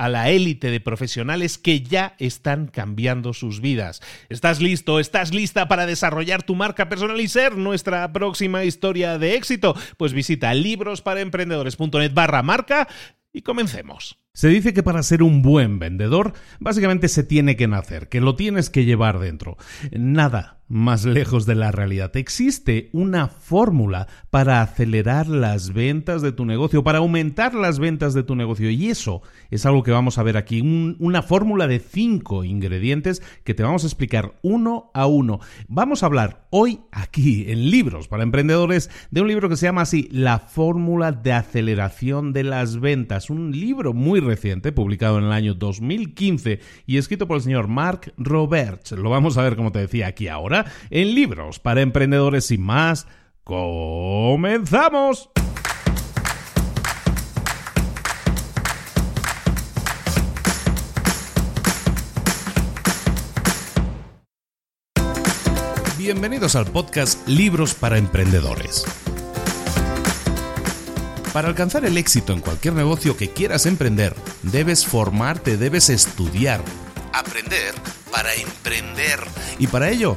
a la élite de profesionales que ya están cambiando sus vidas. ¿Estás listo? ¿Estás lista para desarrollar tu marca personal y ser nuestra próxima historia de éxito? Pues visita librosparaemprendedores.net barra marca y comencemos. Se dice que para ser un buen vendedor, básicamente se tiene que nacer, que lo tienes que llevar dentro. Nada más lejos de la realidad. Existe una fórmula para acelerar las ventas de tu negocio, para aumentar las ventas de tu negocio. Y eso es algo que vamos a ver aquí. una fórmula de cinco ingredientes que te vamos a explicar uno a uno. Vamos a hablar hoy aquí en Libros para Emprendedores de un libro que se llama así, La fórmula de aceleración de las ventas. Un libro muy reciente, publicado en el año 2015 y escrito por el señor Mark Roberts. Lo vamos a ver, como te decía, aquí ahora, en libros para emprendedores y más. ¡Comenzamos! Bienvenidos al podcast Libros para Emprendedores. Para alcanzar el éxito en cualquier negocio que quieras emprender, debes formarte, debes estudiar, aprender para emprender. Y para ello,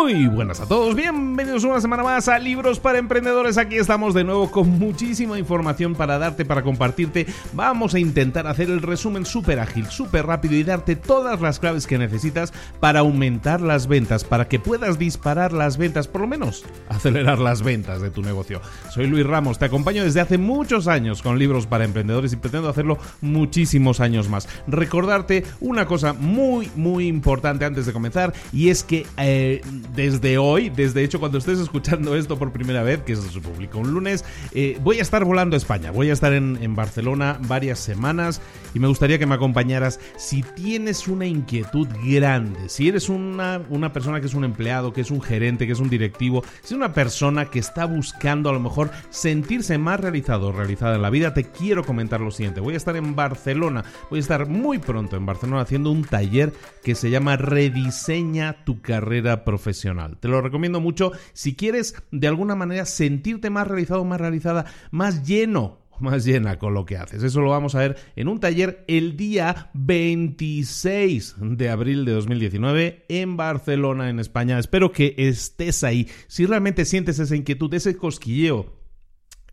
Muy buenas a todos, bienvenidos una semana más a Libros para Emprendedores. Aquí estamos de nuevo con muchísima información para darte, para compartirte. Vamos a intentar hacer el resumen súper ágil, súper rápido y darte todas las claves que necesitas para aumentar las ventas, para que puedas disparar las ventas, por lo menos acelerar las ventas de tu negocio. Soy Luis Ramos, te acompaño desde hace muchos años con Libros para Emprendedores y pretendo hacerlo muchísimos años más. Recordarte una cosa muy, muy importante antes de comenzar y es que... Eh, desde hoy, desde hecho cuando estés escuchando esto por primera vez, que se publica un lunes, eh, voy a estar volando a España, voy a estar en, en, Barcelona varias semanas y me gustaría que me acompañaras. Si tienes una inquietud grande, si eres una, una persona que es un empleado, que es un gerente, que es un directivo, si es una persona que está buscando a lo mejor sentirse más realizado o realizada en la vida, te quiero comentar lo siguiente, voy a estar en Barcelona, voy a estar muy pronto en Barcelona haciendo un taller que se llama Rediseña tu carrera profesional te lo recomiendo mucho si quieres de alguna manera sentirte más realizado, más realizada, más lleno más llena con lo que haces. Eso lo vamos a ver en un taller el día 26 de abril de 2019 en Barcelona, en España. Espero que estés ahí. Si realmente sientes esa inquietud, ese cosquilleo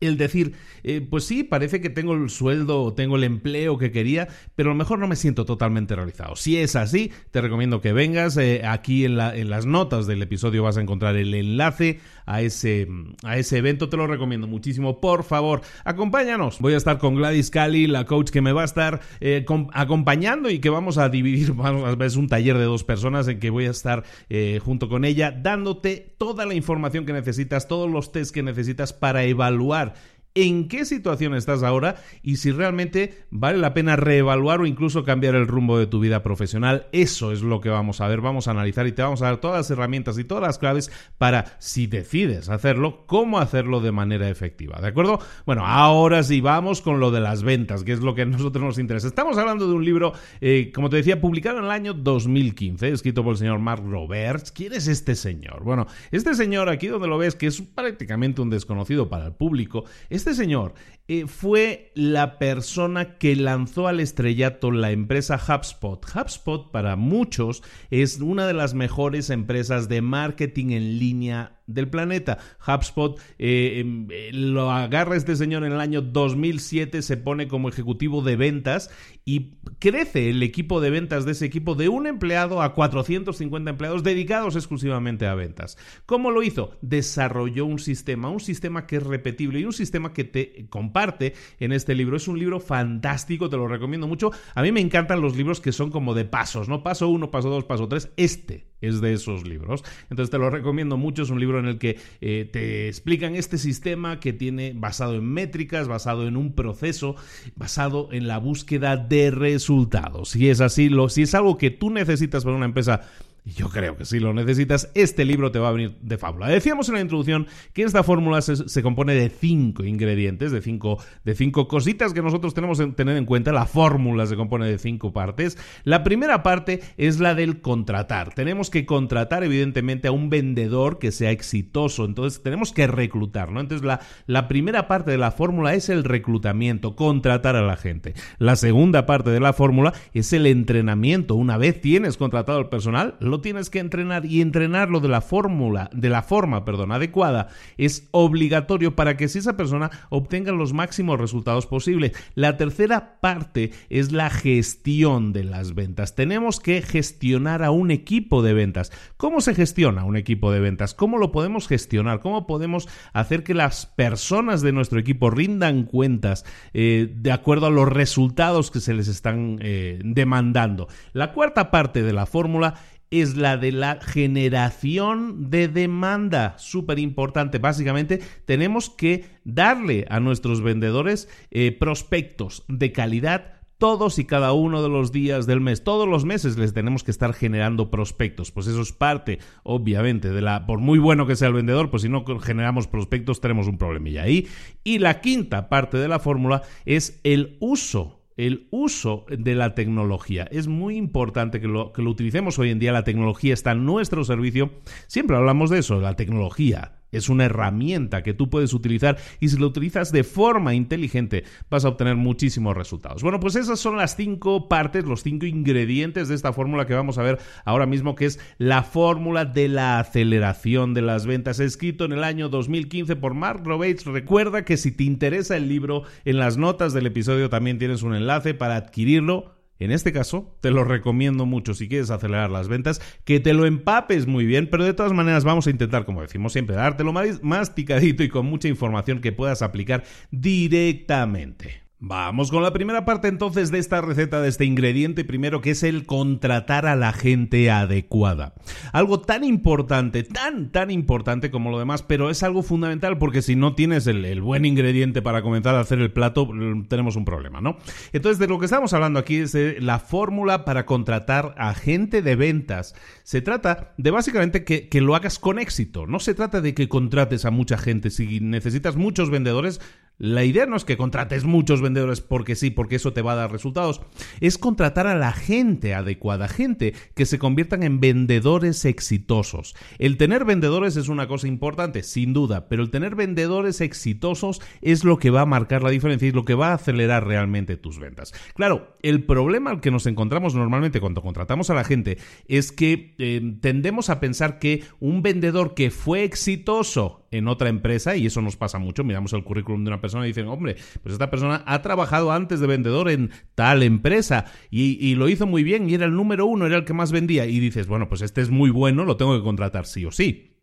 el decir, eh, pues sí, parece que tengo el sueldo o tengo el empleo que quería, pero a lo mejor no me siento totalmente realizado. Si es así, te recomiendo que vengas. Eh, aquí en, la, en, las notas del episodio vas a encontrar el enlace a ese, a ese evento. Te lo recomiendo muchísimo. Por favor, acompáñanos. Voy a estar con Gladys Cali, la coach que me va a estar eh, acompañando y que vamos a dividir. Vamos es un taller de dos personas en que voy a estar junto con ella, dándote toda la información que necesitas, todos los test que necesitas para evaluar en qué situación estás ahora y si realmente vale la pena reevaluar o incluso cambiar el rumbo de tu vida profesional. Eso es lo que vamos a ver, vamos a analizar y te vamos a dar todas las herramientas y todas las claves para, si decides hacerlo, cómo hacerlo de manera efectiva. ¿De acuerdo? Bueno, ahora sí vamos con lo de las ventas, que es lo que a nosotros nos interesa. Estamos hablando de un libro, eh, como te decía, publicado en el año 2015, escrito por el señor Mark Roberts. ¿Quién es este señor? Bueno, este señor aquí donde lo ves, que es prácticamente un desconocido para el público, este señor eh, fue la persona que lanzó al estrellato la empresa HubSpot. HubSpot para muchos es una de las mejores empresas de marketing en línea del planeta. HubSpot eh, em, eh, lo agarra este señor en el año 2007, se pone como ejecutivo de ventas y crece el equipo de ventas de ese equipo de un empleado a 450 empleados dedicados exclusivamente a ventas. ¿Cómo lo hizo? Desarrolló un sistema, un sistema que es repetible y un sistema que te comparte en este libro. Es un libro fantástico, te lo recomiendo mucho. A mí me encantan los libros que son como de pasos, ¿no? Paso 1, paso 2, paso 3. Este es de esos libros. Entonces te lo recomiendo mucho. Es un libro en el que eh, te explican este sistema que tiene basado en métricas, basado en un proceso, basado en la búsqueda de resultados. Si es así, lo, si es algo que tú necesitas para una empresa y yo creo que si lo necesitas, este libro te va a venir de fábula. Decíamos en la introducción que esta fórmula se, compone de cinco ingredientes, de cinco, de cinco cositas que nosotros tenemos que tener en cuenta. La fórmula se compone de cinco partes. La primera parte es la del contratar. Tenemos que contratar, evidentemente, a un vendedor que sea exitoso. Entonces, tenemos que reclutar, ¿no? Entonces, la, la primera parte de la fórmula es el reclutamiento, contratar a la gente. La segunda parte de la fórmula es el entrenamiento. Una vez tienes contratado al personal, tienes que entrenar y entrenarlo de la fórmula, de la forma, perdón, adecuada, es obligatorio para que si esa persona obtenga los máximos resultados posibles. La tercera parte es la gestión de las ventas. Tenemos que gestionar a un equipo de ventas. ¿Cómo se gestiona un equipo de ventas? ¿Cómo lo podemos gestionar? ¿Cómo podemos hacer que las personas de nuestro equipo rindan cuentas eh, de acuerdo a los resultados que se les están eh, demandando? La cuarta parte de la fórmula es la de la generación de demanda. Súper importante. Básicamente tenemos que darle a nuestros vendedores eh, prospectos de calidad todos y cada uno de los días del mes. Todos los meses les tenemos que estar generando prospectos. Pues eso es parte, obviamente, de la. Por muy bueno que sea el vendedor, pues si no generamos prospectos, tenemos un problemilla ahí. Y la quinta parte de la fórmula es el uso el uso de la tecnología. Es muy importante que lo, que lo utilicemos hoy en día. La tecnología está a nuestro servicio. Siempre hablamos de eso, la tecnología es una herramienta que tú puedes utilizar y si lo utilizas de forma inteligente vas a obtener muchísimos resultados. Bueno, pues esas son las cinco partes, los cinco ingredientes de esta fórmula que vamos a ver ahora mismo, que es la fórmula de la aceleración de las ventas, escrito en el año 2015 por Mark Roberts. Recuerda que si te interesa el libro, en las notas del episodio también tienes un enlace para adquirirlo en este caso, te lo recomiendo mucho si quieres acelerar las ventas, que te lo empapes muy bien, pero de todas maneras vamos a intentar, como decimos siempre, dártelo más picadito y con mucha información que puedas aplicar directamente. Vamos con la primera parte entonces de esta receta, de este ingrediente primero, que es el contratar a la gente adecuada. Algo tan importante, tan, tan importante como lo demás, pero es algo fundamental porque si no tienes el, buen ingrediente para comenzar a hacer el plato, mm, tenemos un problema, ¿no? Entonces, de lo que estamos hablando aquí es de la fórmula para contratar a gente de ventas. Se trata de básicamente que, que lo hagas con éxito. No se trata de que contrates a mucha gente. Si necesitas muchos vendedores, La idea no es que contrates muchos vendedores porque sí, porque eso te va a dar resultados. Es contratar a la gente adecuada, gente que se conviertan en vendedores exitosos. El tener vendedores es una cosa importante, sin duda, pero el tener vendedores exitosos es lo que va a marcar la diferencia y lo que va a acelerar realmente tus ventas. Claro, el problema al que nos encontramos normalmente cuando contratamos a la gente es que eh, tendemos a pensar que un vendedor que fue exitoso en otra empresa, y eso nos pasa mucho, miramos el currículum de una persona y dicen, hombre, pues esta persona ha trabajado antes de vendedor en tal empresa y, y, lo hizo muy bien y era el número uno, era el que más vendía, y dices, bueno, pues este es muy bueno, lo tengo que contratar sí o sí.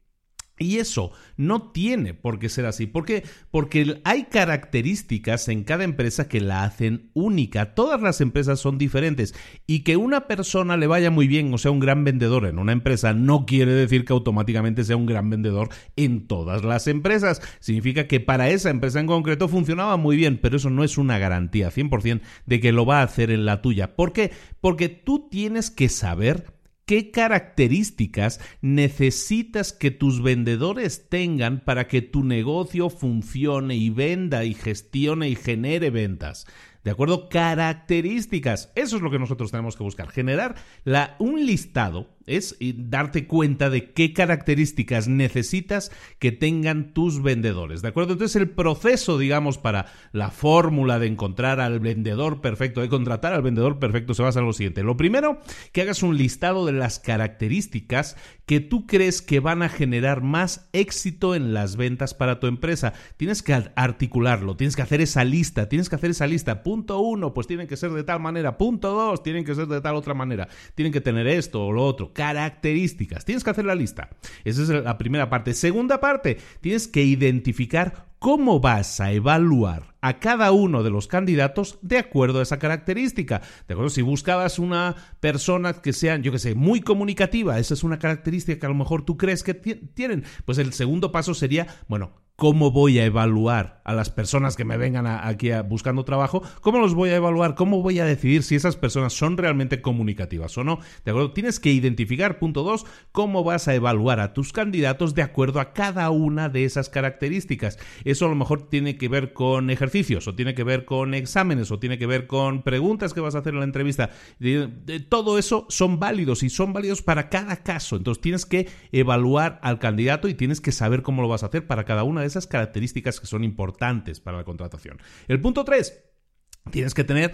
Y eso no tiene por qué ser así. ¿Por qué? Porque hay características en cada empresa que la hacen única. Todas las empresas son diferentes. Y que una persona le vaya muy bien o sea un gran vendedor en una empresa no quiere decir que automáticamente sea un gran vendedor en todas las empresas. Significa que para esa empresa en concreto funcionaba muy bien, pero eso no es una garantía 100% de que lo va a hacer en la tuya. ¿Por qué? Porque tú tienes que saber ¿Qué características necesitas que tus vendedores tengan para que tu negocio funcione y venda y gestione y genere ventas? ¿De acuerdo? Características. Eso es lo que nosotros tenemos que buscar. Generar la, un listado es darte cuenta de qué características necesitas que tengan tus vendedores, ¿de acuerdo? Entonces el proceso, digamos, para la fórmula de encontrar al vendedor perfecto, de contratar al vendedor perfecto, se basa en lo siguiente. Lo primero, que hagas un listado de las características que tú crees que van a generar más éxito en las ventas para tu empresa. Tienes que articularlo, tienes que hacer esa lista, tienes que hacer esa lista. Punto uno, pues tienen que ser de tal manera. Punto dos, tienen que ser de tal otra manera. Tienen que tener esto o lo otro características. Tienes que hacer la lista. Esa es la primera parte. Segunda parte, tienes que identificar cómo vas a evaluar a cada uno de los candidatos de acuerdo a esa característica. De acuerdo, si buscabas una persona que sea, yo que sé, muy comunicativa, esa es una característica que a lo mejor tú crees que tienen, pues el segundo paso sería, bueno, ¿Cómo voy a evaluar a las personas que me vengan aquí buscando trabajo? ¿Cómo los voy a evaluar? ¿Cómo voy a decidir si esas personas son realmente comunicativas o no? ¿De acuerdo? Tienes que identificar, punto dos, cómo vas a evaluar a tus candidatos de acuerdo a cada una de esas características. Eso a lo mejor tiene que ver con ejercicios, o tiene que ver con exámenes, o tiene que ver con preguntas que vas a hacer en la entrevista. todo eso son válidos y son válidos para cada caso. Entonces tienes que evaluar al candidato y tienes que saber cómo lo vas a hacer para cada una esas características que son importantes para la contratación. El punto 3 Tienes que tener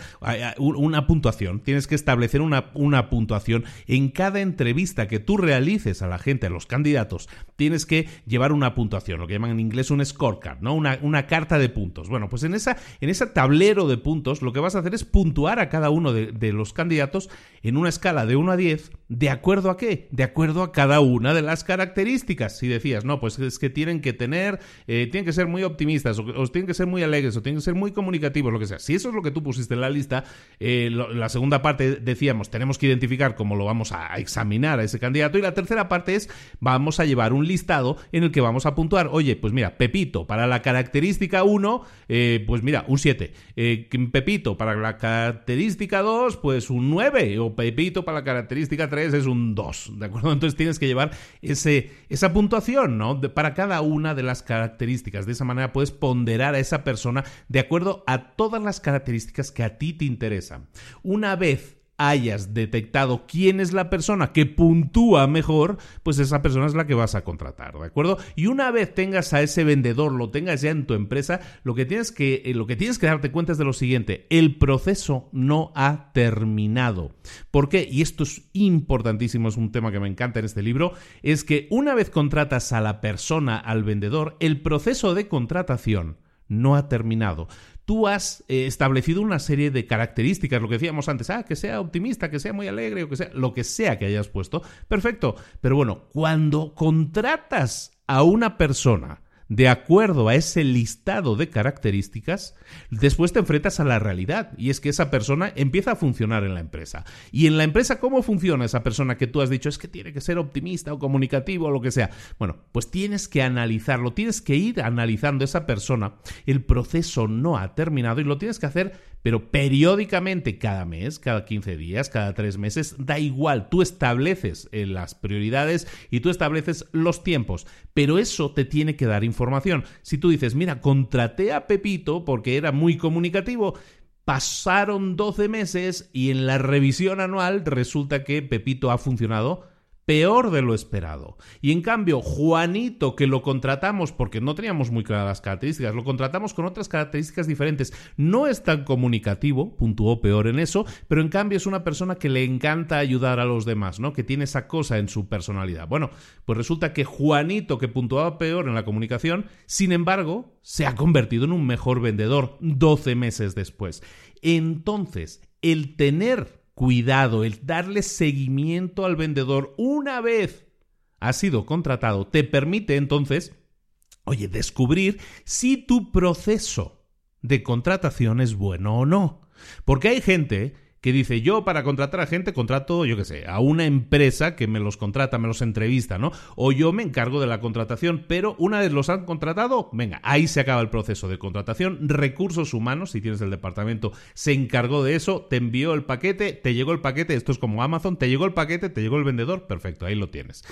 una puntuación, tienes que establecer una, una, puntuación en cada entrevista que tú realices a la gente, a los candidatos. Tienes que llevar una puntuación, lo que llaman en inglés un scorecard, ¿no? Una, una carta de puntos. Bueno, pues en, esa, en ese tablero de puntos lo que vas a hacer es puntuar a cada uno de, los candidatos en una escala de 1 a 10, ¿de acuerdo a qué? De acuerdo a cada una de las características. Si decías, no, pues es que tienen que tener, eh, tienen que ser muy optimistas, o, o, tienen que ser muy alegres, o tienen que ser muy comunicativos, lo que sea. Si eso es lo que tú pusiste en la lista. Eh, la segunda parte decíamos, tenemos que identificar cómo lo vamos a examinar a ese candidato. Y la tercera parte es, vamos a llevar un listado en el que vamos a puntuar, oye, pues mira, Pepito, para la característica 1, eh, pues mira, un 7. Eh, Pepito, para la característica 2, pues un 9. O Pepito, para la característica 3, es un 2. ¿De acuerdo? Entonces tienes que llevar ese, esa puntuación, ¿no? para cada una de las características. De esa manera puedes ponderar a esa persona de acuerdo a todas las características que a ti te interesan. Una vez hayas detectado quién es la persona que puntúa mejor, pues esa persona es la que vas a contratar, ¿de acuerdo? Y una vez tengas a ese vendedor, lo tengas ya en tu empresa, lo que tienes que, eh, lo que, tienes que darte cuenta es de lo siguiente, el proceso no ha terminado. ¿Por qué? Y esto es importantísimo, es un tema que me encanta en este libro, es que una vez contratas a la persona, al vendedor, el proceso de contratación no ha terminado tú has eh, establecido una serie de características, lo que decíamos antes, ah, que sea optimista, que sea muy alegre, o que sea, lo que sea que hayas puesto, perfecto. Pero bueno, cuando contratas a una persona de acuerdo a ese listado de características, después te enfrentas a la realidad y es que esa persona empieza a funcionar en la empresa. Y en la empresa, ¿cómo funciona esa persona que tú has dicho es que tiene que ser optimista o comunicativo o lo que sea? Bueno, pues tienes que analizarlo, tienes que ir analizando esa persona. El proceso no ha terminado y lo tienes que hacer pero periódicamente, cada mes, cada 15 días, cada 3 meses, da igual, tú estableces eh, las prioridades y tú estableces los tiempos, pero eso te tiene que dar información. Si tú dices, mira, contraté a Pepito porque era muy comunicativo, pasaron 12 meses y en la revisión anual resulta que Pepito ha funcionado peor de lo esperado. Y en cambio, Juanito, que lo contratamos porque no teníamos muy claras las características, lo contratamos con otras características diferentes, no es tan comunicativo, puntuó peor en eso, pero en cambio es una persona que le encanta ayudar a los demás, ¿no? Que tiene esa cosa en su personalidad. Bueno, pues resulta que Juanito, que puntuaba peor en la comunicación, sin embargo, se ha convertido en un mejor vendedor 12 meses después. Entonces, el tener cuidado, el darle seguimiento al vendedor una vez ha sido contratado, te permite entonces, oye, descubrir si tu proceso de contratación es bueno o no. Porque hay gente que dice, yo para contratar a gente contrato, yo qué sé, a una empresa que me los contrata, me los entrevista, ¿no? O yo me encargo de la contratación, pero una vez los han contratado, venga, ahí se acaba el proceso de contratación. Recursos humanos, si tienes el departamento, se encargó de eso, te envió el paquete, te llegó el paquete, esto es como Amazon, te llegó el paquete, te llegó el vendedor, perfecto, ahí lo tienes.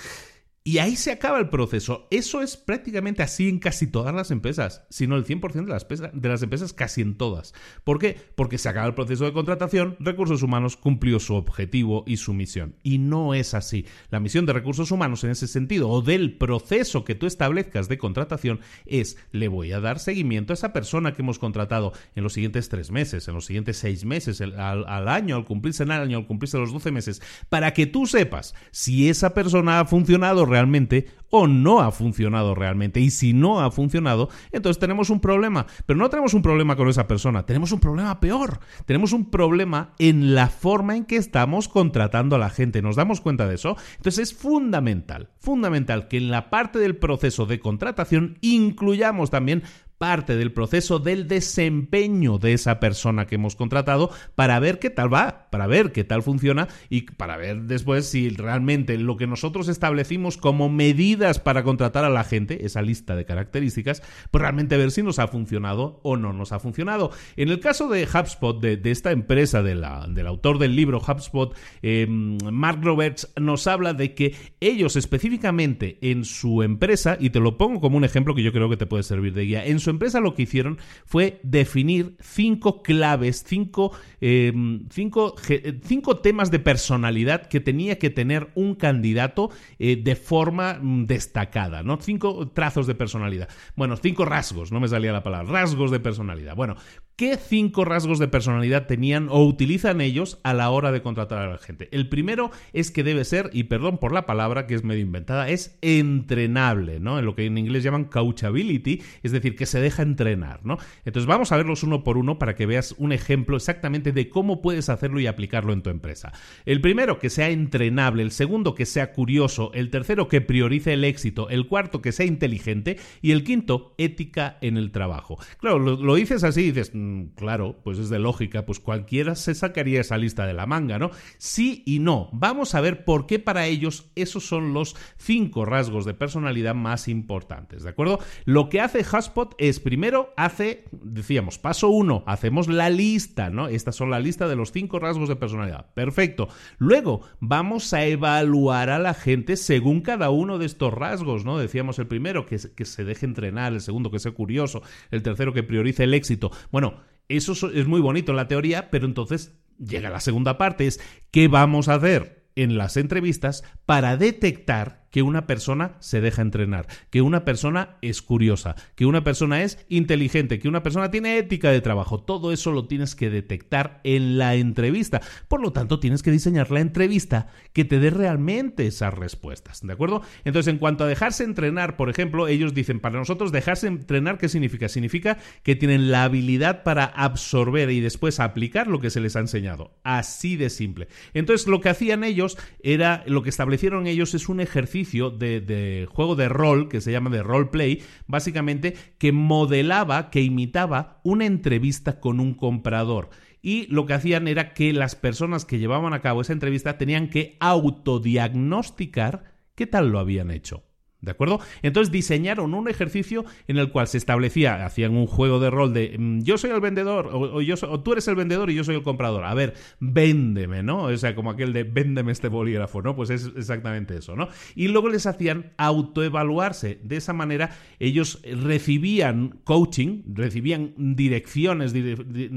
Y ahí se acaba el proceso. Eso es prácticamente así en casi todas las empresas, sino el 100% de las, de las empresas, casi en todas. ¿Por qué? Porque se acaba el proceso de contratación, recursos humanos cumplió su objetivo y su misión. Y no es así. La misión de recursos humanos en ese sentido, o del proceso que tú establezcas de contratación, es le voy a dar seguimiento a esa persona que hemos contratado en los siguientes tres meses, en los siguientes seis meses, al, al año, al cumplirse el año, al cumplirse los 12 meses, para que tú sepas si esa persona ha funcionado realmente realmente o no ha funcionado realmente. Y si no ha funcionado, entonces tenemos un problema. Pero no tenemos un problema con esa persona, tenemos un problema peor. Tenemos un problema en la forma en que estamos contratando a la gente. ¿Nos damos cuenta de eso? Entonces es fundamental, fundamental que en la parte del proceso de contratación incluyamos también parte del proceso del desempeño de esa persona que hemos contratado para ver qué tal va, para ver qué tal funciona y para ver después si realmente lo que nosotros establecimos como medidas para contratar a la gente, esa lista de características, pues realmente ver si nos ha funcionado o no nos ha funcionado. En el caso de HubSpot, de, esta empresa de la, del autor del libro HubSpot, em, Mark Roberts nos habla de que ellos específicamente en su empresa, y te lo pongo como un ejemplo que yo creo que te puede servir de guía, en su empresa lo que hicieron fue definir cinco claves, cinco, em, cinco, cinco temas de personalidad que tenía que tener un candidato eh, de forma mm, destacada, ¿no? Cinco trazos de personalidad. Bueno, cinco rasgos, no me salía la palabra, rasgos de personalidad. Bueno, ¿Qué cinco rasgos de personalidad tenían o utilizan ellos a la hora de contratar a la gente? El primero es que debe ser, y perdón por la palabra que es medio inventada, es entrenable, ¿no? En lo que en inglés llaman coachability, es decir, que se deja entrenar, ¿no? Entonces vamos a verlos uno por uno para que veas un ejemplo exactamente de cómo puedes hacerlo y aplicarlo en tu empresa. El primero, que sea entrenable, el segundo, que sea curioso, el tercero, que priorice el éxito, el cuarto, que sea inteligente y el quinto, ética en el trabajo. Claro, lo, dices así, dices Mm, claro, pues es de lógica, pues cualquiera se sacaría esa lista de la manga, ¿no? Sí y no. Vamos a ver por qué para ellos esos son los cinco rasgos de personalidad más importantes, ¿de acuerdo? Lo que hace HubSpot es primero hace, decíamos, paso uno, hacemos la lista, ¿no? Estas son la lista de los cinco rasgos de personalidad. Perfecto. Luego vamos a evaluar a la gente según cada uno de estos rasgos, ¿no? Decíamos el primero, que, que se deje entrenar, el segundo, que sea curioso, el tercero, que priorice el éxito. Bueno, eso es muy bonito en la teoría, pero entonces llega la segunda parte, es ¿qué vamos a hacer en las entrevistas para detectar que una persona se deja entrenar, que una persona es curiosa, que una persona es inteligente, que una persona tiene ética de trabajo. Todo eso lo tienes que detectar en la entrevista. Por lo tanto, tienes que diseñar la entrevista que te dé realmente esas respuestas. ¿De acuerdo? Entonces, en cuanto a dejarse entrenar, por ejemplo, ellos dicen, para nosotros dejarse entrenar, ¿qué significa? Significa que tienen la habilidad para absorber y después aplicar lo que se les ha enseñado. Así de simple. Entonces, lo que hacían ellos era, lo que establecieron ellos es un ejercicio de, juego de rol que se llama de roleplay, básicamente que modelaba, que imitaba una entrevista con un comprador. Y lo que hacían era que las personas que llevaban a cabo esa entrevista tenían que autodiagnosticar qué tal lo habían hecho. ¿De acuerdo? Entonces diseñaron un ejercicio en el cual se establecía, hacían un juego de rol de mm, yo soy el vendedor o, yo o tú eres el vendedor y yo soy el comprador. A ver, véndeme, ¿no? O sea, como aquel de véndeme este bolígrafo, ¿no? Pues es exactamente eso, ¿no? Y luego les hacían autoevaluarse. De esa manera ellos recibían coaching, recibían direcciones,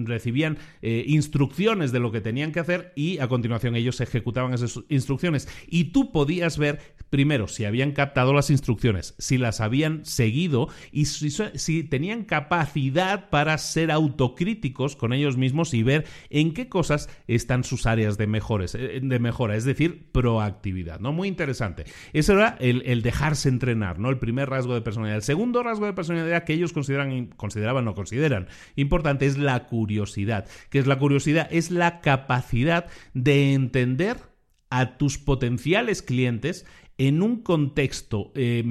recibían eh, instrucciones de lo que tenían que hacer y a continuación ellos ejecutaban esas instrucciones. Y tú podías ver primero si habían captado las instrucciones, si las habían seguido y si, tenían capacidad para ser autocríticos con ellos mismos y ver en qué cosas están sus áreas de, mejores, eh, de mejora, es decir, proactividad, ¿no? Muy interesante. Eso era el, dejarse entrenar, ¿no? El primer rasgo de personalidad. El segundo rasgo de personalidad que ellos consideran, consideraban o consideran importante es la curiosidad. ¿Qué es la curiosidad? Es la capacidad de entender a tus potenciales clientes en un contexto eh,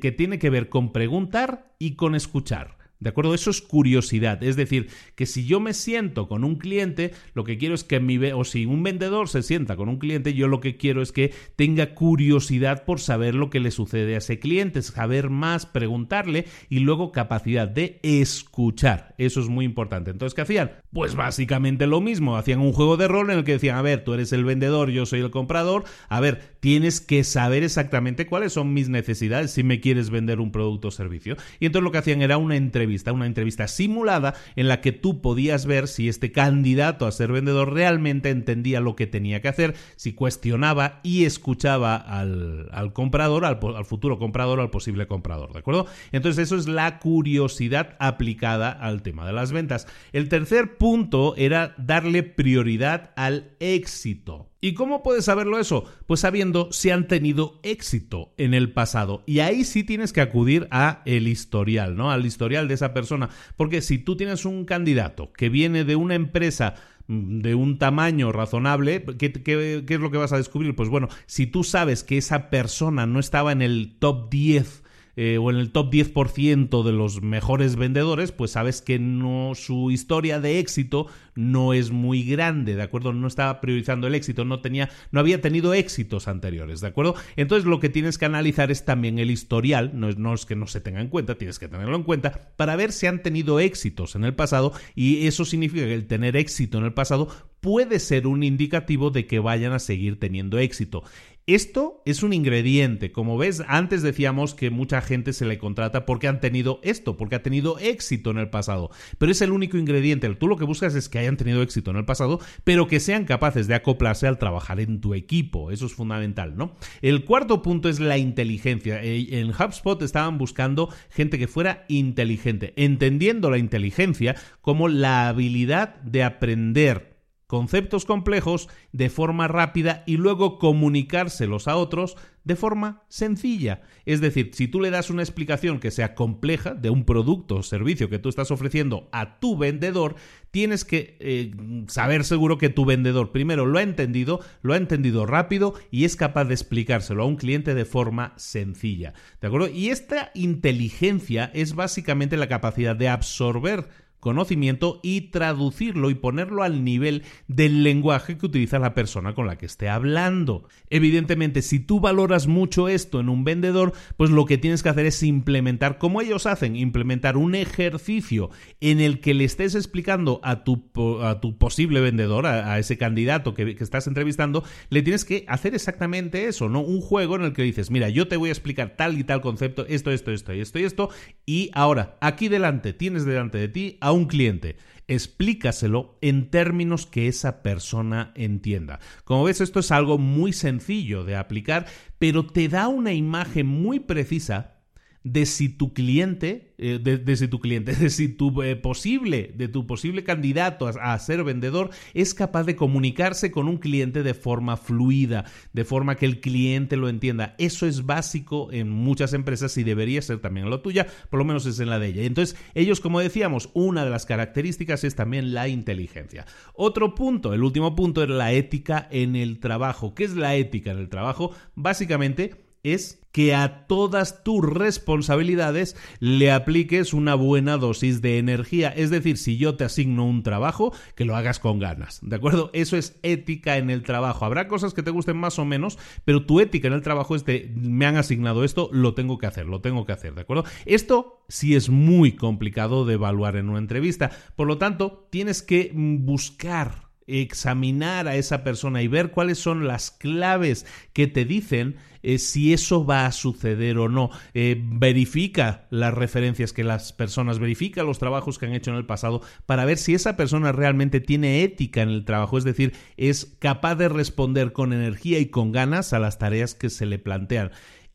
que tiene que ver con preguntar y con escuchar. ¿De acuerdo? Eso es curiosidad. Es decir, que si yo me siento con un cliente, lo que quiero es que mi... o si un vendedor se sienta con un cliente, yo lo que quiero es que tenga curiosidad por saber lo que le sucede a ese cliente, saber más, preguntarle y luego capacidad de escuchar. Eso es muy importante. Entonces, ¿qué hacían? Pues básicamente lo mismo. Hacían un juego de rol en el que decían, a ver, tú eres el vendedor, yo soy el comprador. A ver, tienes que saber exactamente cuáles son mis necesidades si me quieres vender un producto o servicio. Y entonces lo que hacían era una entrevista una entrevista simulada en la que tú podías ver si este candidato a ser vendedor realmente entendía lo que tenía que hacer, si cuestionaba y escuchaba al, comprador, al, al futuro comprador al posible comprador, ¿de acuerdo? Entonces eso es la curiosidad aplicada al tema de las ventas. El tercer punto era darle prioridad al éxito. ¿Y cómo puedes saberlo eso? Pues sabiendo si han tenido éxito en el pasado. Y ahí sí tienes que acudir a el historial, ¿no? Al historial de esa persona. Porque si tú tienes un candidato que viene de una empresa mm, de un tamaño razonable, ¿qué, ¿qué, es lo que vas a descubrir? Pues bueno, si tú sabes que esa persona no estaba en el top 10 eh, o en el top 10% de los mejores vendedores, pues sabes que no su historia de éxito no es muy grande, ¿de acuerdo? No estaba priorizando el éxito, no tenía no había tenido éxitos anteriores, ¿de acuerdo? Entonces lo que tienes que analizar es también el historial, no es, no es que no se tenga en cuenta, tienes que tenerlo en cuenta para ver si han tenido éxitos en el pasado y eso significa que el tener éxito en el pasado puede ser un indicativo de que vayan a seguir teniendo éxito. Esto es un ingrediente. Como ves, antes decíamos que mucha gente se le contrata porque han tenido esto, porque ha tenido éxito en el pasado. Pero es el único ingrediente. Tú lo que buscas es que hayan tenido éxito en el pasado, pero que sean capaces de acoplarse al trabajar en tu equipo. Eso es fundamental, ¿no? El cuarto punto es la inteligencia. Eh, en HubSpot estaban buscando gente que fuera inteligente, entendiendo la inteligencia como la habilidad de aprender conceptos complejos de forma rápida y luego comunicárselos a otros de forma sencilla. Es decir, si tú le das una explicación que sea compleja de un producto o servicio que tú estás ofreciendo a tu vendedor, tienes que eh, saber seguro que tu vendedor primero lo ha entendido, lo ha entendido rápido y es capaz de explicárselo a un cliente de forma sencilla. ¿De acuerdo? Y esta inteligencia es básicamente la capacidad de absorber conocimiento y traducirlo y ponerlo al nivel del lenguaje que utiliza la persona con la que esté hablando. Evidentemente, si tú valoras mucho esto en un vendedor, pues lo que tienes que hacer es implementar, como ellos hacen, implementar un ejercicio en el que le estés explicando a tu, a tu posible vendedor, a, ese candidato que, estás entrevistando, le tienes que hacer exactamente eso, ¿no? Un juego en el que dices, mira, yo te voy a explicar tal y tal concepto, esto, esto, esto y esto y esto, y ahora, aquí delante, tienes delante de ti un cliente. Explícaselo en términos que esa persona entienda. Como ves, esto es algo muy sencillo de aplicar, pero te da una imagen muy precisa de si tu cliente, eh, de, si tu cliente, de si tu eh, posible, de tu posible candidato a, ser vendedor es capaz de comunicarse con un cliente de forma fluida, de forma que el cliente lo entienda. Eso es básico en muchas empresas y debería ser también lo tuya, por lo menos es en la de ella. Entonces, ellos, como decíamos, una de las características es también la inteligencia. Otro punto, el último punto, es la ética en el trabajo. ¿Qué es la ética en el trabajo? Básicamente es que a todas tus responsabilidades le apliques una buena dosis de energía. Es decir, si yo te asigno un trabajo, que lo hagas con ganas. ¿De acuerdo? Eso es ética en el trabajo. Habrá cosas que te gusten más o menos, pero tu ética en el trabajo es de me han asignado esto, lo tengo que hacer, lo tengo que hacer. ¿De acuerdo? Esto sí es muy complicado de evaluar en una entrevista. Por lo tanto, tienes que buscar examinar a esa persona y ver cuáles son las claves que te dicen eh, si eso va a suceder o no. Eh, verifica las referencias que las personas, verifica los trabajos que han hecho en el pasado para ver si esa persona realmente tiene ética en el trabajo, es decir, es capaz de responder con energía y con ganas a las tareas que se le plantean.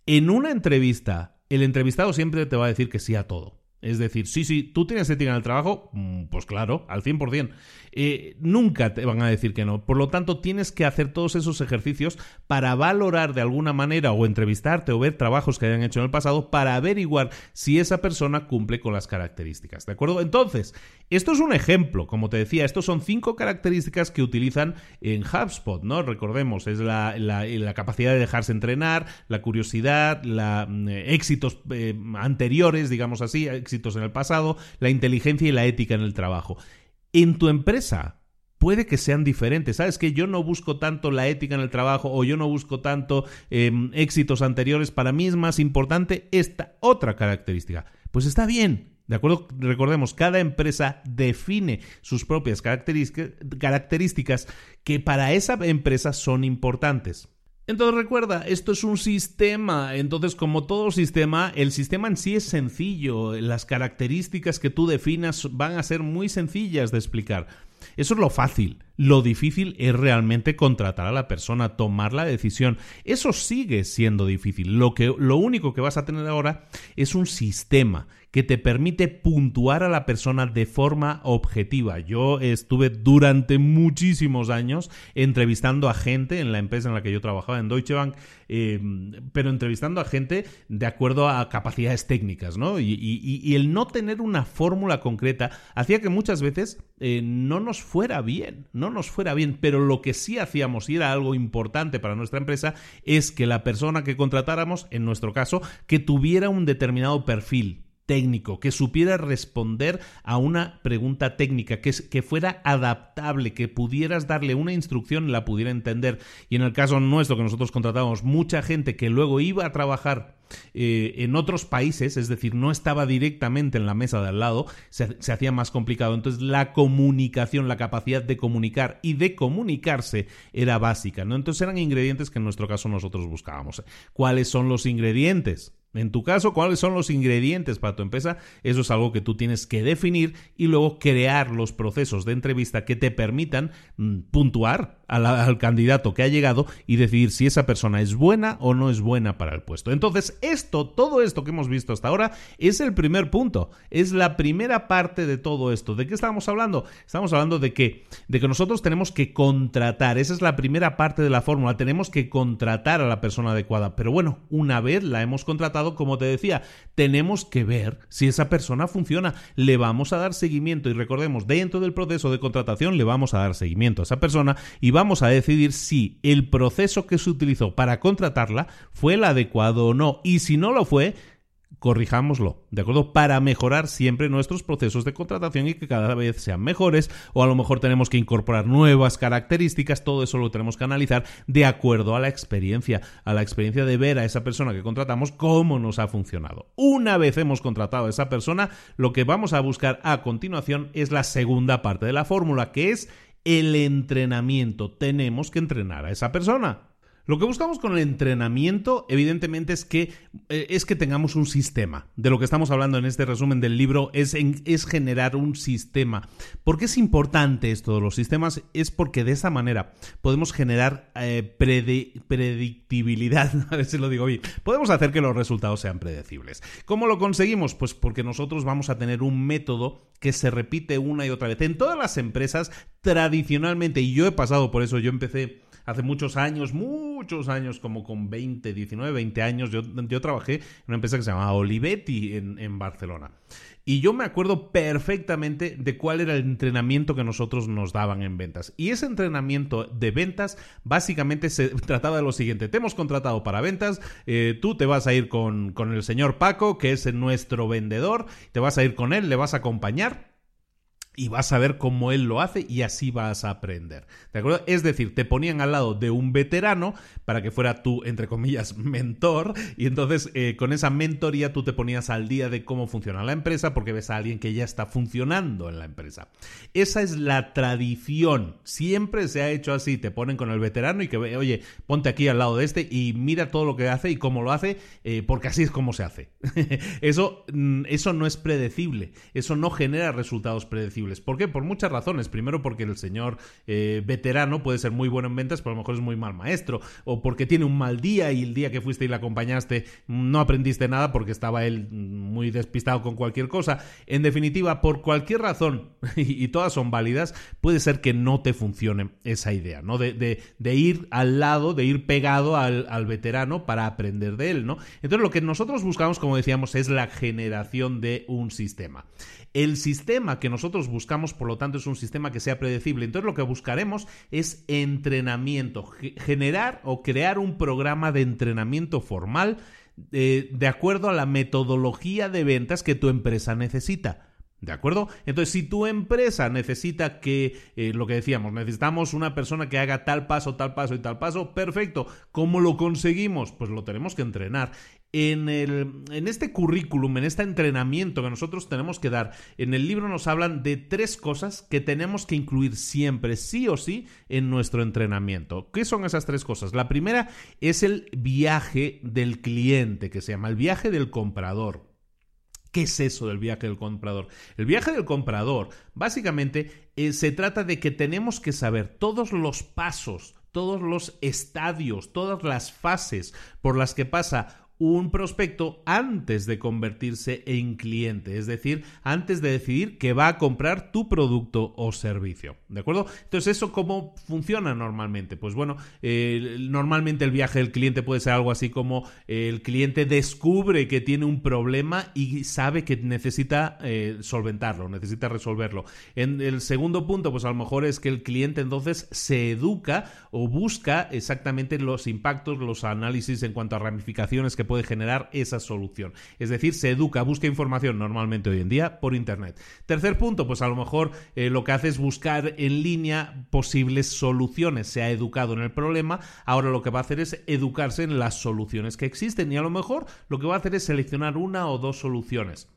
En una entrevista, el entrevistado siempre te va a decir que sí a todo. Es decir, sí, sí, tú tienes ética en el trabajo, mm, pues claro, al 100%. Eh, nunca te van a decir que no. Por lo tanto, tienes que hacer todos esos ejercicios para valorar de alguna manera o entrevistarte o ver trabajos que hayan hecho en el pasado para averiguar si esa persona cumple con las características. ¿De acuerdo? Entonces, esto es un ejemplo, como te decía, estos son cinco características que utilizan en HubSpot, ¿no? Recordemos, es la, capacidad de dejarse entrenar, la curiosidad, la, mm, éxitos eh, anteriores, digamos así, éxitos en el pasado, la inteligencia y la ética en el trabajo. En tu empresa puede que sean diferentes. Sabes que yo no busco tanto la ética en el trabajo o yo no busco tanto em, éxitos anteriores. Para mí es más importante esta otra característica. Pues está bien. ¿De acuerdo? Recordemos, cada empresa define sus propias características que para esa empresa son importantes. Entonces recuerda, esto es un sistema, entonces como todo sistema, el sistema en sí es sencillo, las características que tú definas van a ser muy sencillas de explicar. Eso es lo fácil. Lo difícil es realmente contratar a la persona, tomar la decisión. Eso sigue siendo difícil. Lo, que, lo único que vas a tener ahora es un sistema que te permite puntuar a la persona de forma objetiva. Yo estuve durante muchísimos años entrevistando a gente en la empresa en la que yo trabajaba, en Deutsche Bank, eh, pero entrevistando a gente de acuerdo a capacidades técnicas, ¿no? Y, el no tener una fórmula concreta hacía que muchas veces eh, no nos fuera bien, no nos fuera bien, pero lo que sí hacíamos y era algo importante para nuestra empresa es que la persona que contratáramos, en nuestro caso, que tuviera un determinado perfil técnico, que supiera responder a una pregunta técnica, que, que, fuera adaptable, que pudieras darle una instrucción y la pudiera entender. Y en el caso nuestro, que nosotros contratábamos mucha gente que luego iba a trabajar eh, en otros países, es decir, no estaba directamente en la mesa de al lado, se, hacía más complicado. Entonces la comunicación, la capacidad de comunicar y de comunicarse era básica, ¿no? Entonces eran ingredientes que en nuestro caso nosotros buscábamos. ¿Cuáles son los ingredientes? En tu caso, ¿cuáles son los ingredientes para tu empresa? Eso es algo que tú tienes que definir y luego crear los procesos de entrevista que te permitan mm, puntuar al, candidato que ha llegado y decidir si esa persona es buena o no es buena para el puesto. Entonces, esto, todo esto que hemos visto hasta ahora, es el primer punto, es la primera parte de todo esto. ¿De qué estamos hablando? Estamos hablando de que, de que nosotros tenemos que contratar, esa es la primera parte de la fórmula, tenemos que contratar a la persona adecuada. Pero bueno, una vez la hemos contratado, como te decía, tenemos que ver si esa persona funciona, le vamos a dar seguimiento y recordemos, dentro del proceso de contratación le vamos a dar seguimiento a esa persona y vamos a decidir si el proceso que se utilizó para contratarla fue el adecuado o no. Y si no lo fue, corrijámoslo, ¿de acuerdo? Para mejorar siempre nuestros procesos de contratación y que cada vez sean mejores, o a lo mejor tenemos que incorporar nuevas características, todo eso lo tenemos que analizar de acuerdo a la experiencia, a la experiencia de ver a esa persona que contratamos cómo nos ha funcionado. Una vez hemos contratado a esa persona, lo que vamos a buscar a continuación es la segunda parte de la fórmula, que es el entrenamiento. Tenemos que entrenar a esa persona. Lo que buscamos con el entrenamiento, evidentemente, es que, eh, es que tengamos un sistema. De lo que estamos hablando en este resumen del libro es, es generar un sistema. ¿Por qué es importante esto de los sistemas? Es porque de esa manera podemos generar eh, predictibilidad. A ver si lo digo bien. Podemos hacer que los resultados sean predecibles. ¿Cómo lo conseguimos? Pues porque nosotros vamos a tener un método que se repite una y otra vez. En todas las empresas, tradicionalmente, y yo he pasado por eso, yo empecé hace muchos años, muchos años, como con 20, 19, 20 años, yo, trabajé en una empresa que se llamaba Olivetti en, en Barcelona. Y yo me acuerdo perfectamente de cuál era el entrenamiento que nosotros nos daban en ventas. Y ese entrenamiento de ventas básicamente se trataba de lo siguiente. Te hemos contratado para ventas, eh, tú te vas a ir con, con el señor Paco, que es nuestro vendedor, te vas a ir con él, le vas a acompañar y vas a ver cómo él lo hace y así vas a aprender. ¿De acuerdo? Es decir, te ponían al lado de un veterano para que fuera tu, entre comillas, mentor y entonces eh, con esa mentoría tú te ponías al día de cómo funciona la empresa porque ves a alguien que ya está funcionando en la empresa. Esa es la tradición. Siempre se ha hecho así. Te ponen con el veterano y que, oye, ponte aquí al lado de este y mira todo lo que hace y cómo lo hace eh, porque así es como se hace. eso, mm, eso no es predecible. Eso no genera resultados predecibles ¿Por qué? Por muchas razones. Primero porque el señor eh, veterano puede ser muy bueno en ventas, pero a lo mejor es muy mal maestro. O porque tiene un mal día y el día que fuiste y le acompañaste no aprendiste nada porque estaba él muy despistado con cualquier cosa. En definitiva, por cualquier razón, y, todas son válidas, puede ser que no te funcione esa idea, ¿no? De, ir al lado, de ir pegado al, al veterano para aprender de él, ¿no? Entonces lo que nosotros buscamos, como decíamos, es la generación de un sistema. El sistema que nosotros buscamos, por lo tanto, es un sistema que sea predecible. Entonces lo que buscaremos es entrenamiento, generar o crear un programa de entrenamiento formal eh, de acuerdo a la metodología de ventas que tu empresa necesita. ¿De acuerdo? Entonces, si tu empresa necesita que, eh, lo que decíamos, necesitamos una persona que haga tal paso, tal paso y tal paso, perfecto. ¿Cómo lo conseguimos? Pues lo tenemos que entrenar en, el, en este currículum, en este entrenamiento que nosotros tenemos que dar, en el libro nos hablan de tres cosas que tenemos que incluir siempre, sí o sí, en nuestro entrenamiento. ¿Qué son esas tres cosas? La primera es el viaje del cliente, que se llama el viaje del comprador. ¿Qué es eso del viaje del comprador? El viaje del comprador básicamente eh, se trata de que tenemos que saber todos los pasos, todos los estadios, todas las fases por las que pasa un prospecto antes de convertirse en cliente, es decir, antes de decidir que va a comprar tu producto o servicio. ¿De acuerdo? Entonces, ¿eso cómo funciona normalmente? Pues bueno, normalmente el viaje del cliente puede ser algo así como el cliente descubre que tiene un problema y sabe que necesita eh, solventarlo, necesita resolverlo. En el segundo punto, pues a lo mejor es que el cliente entonces se educa o busca exactamente los impactos, los análisis en cuanto a ramificaciones que puede generar esa solución. Es decir, se educa, busca información normalmente hoy en día por Internet. Tercer punto, pues a lo mejor eh, lo que hace es buscar en línea posibles soluciones. Se ha educado en el problema, ahora lo que va a hacer es educarse en las soluciones que existen y a lo mejor lo que va a hacer es seleccionar una o dos soluciones.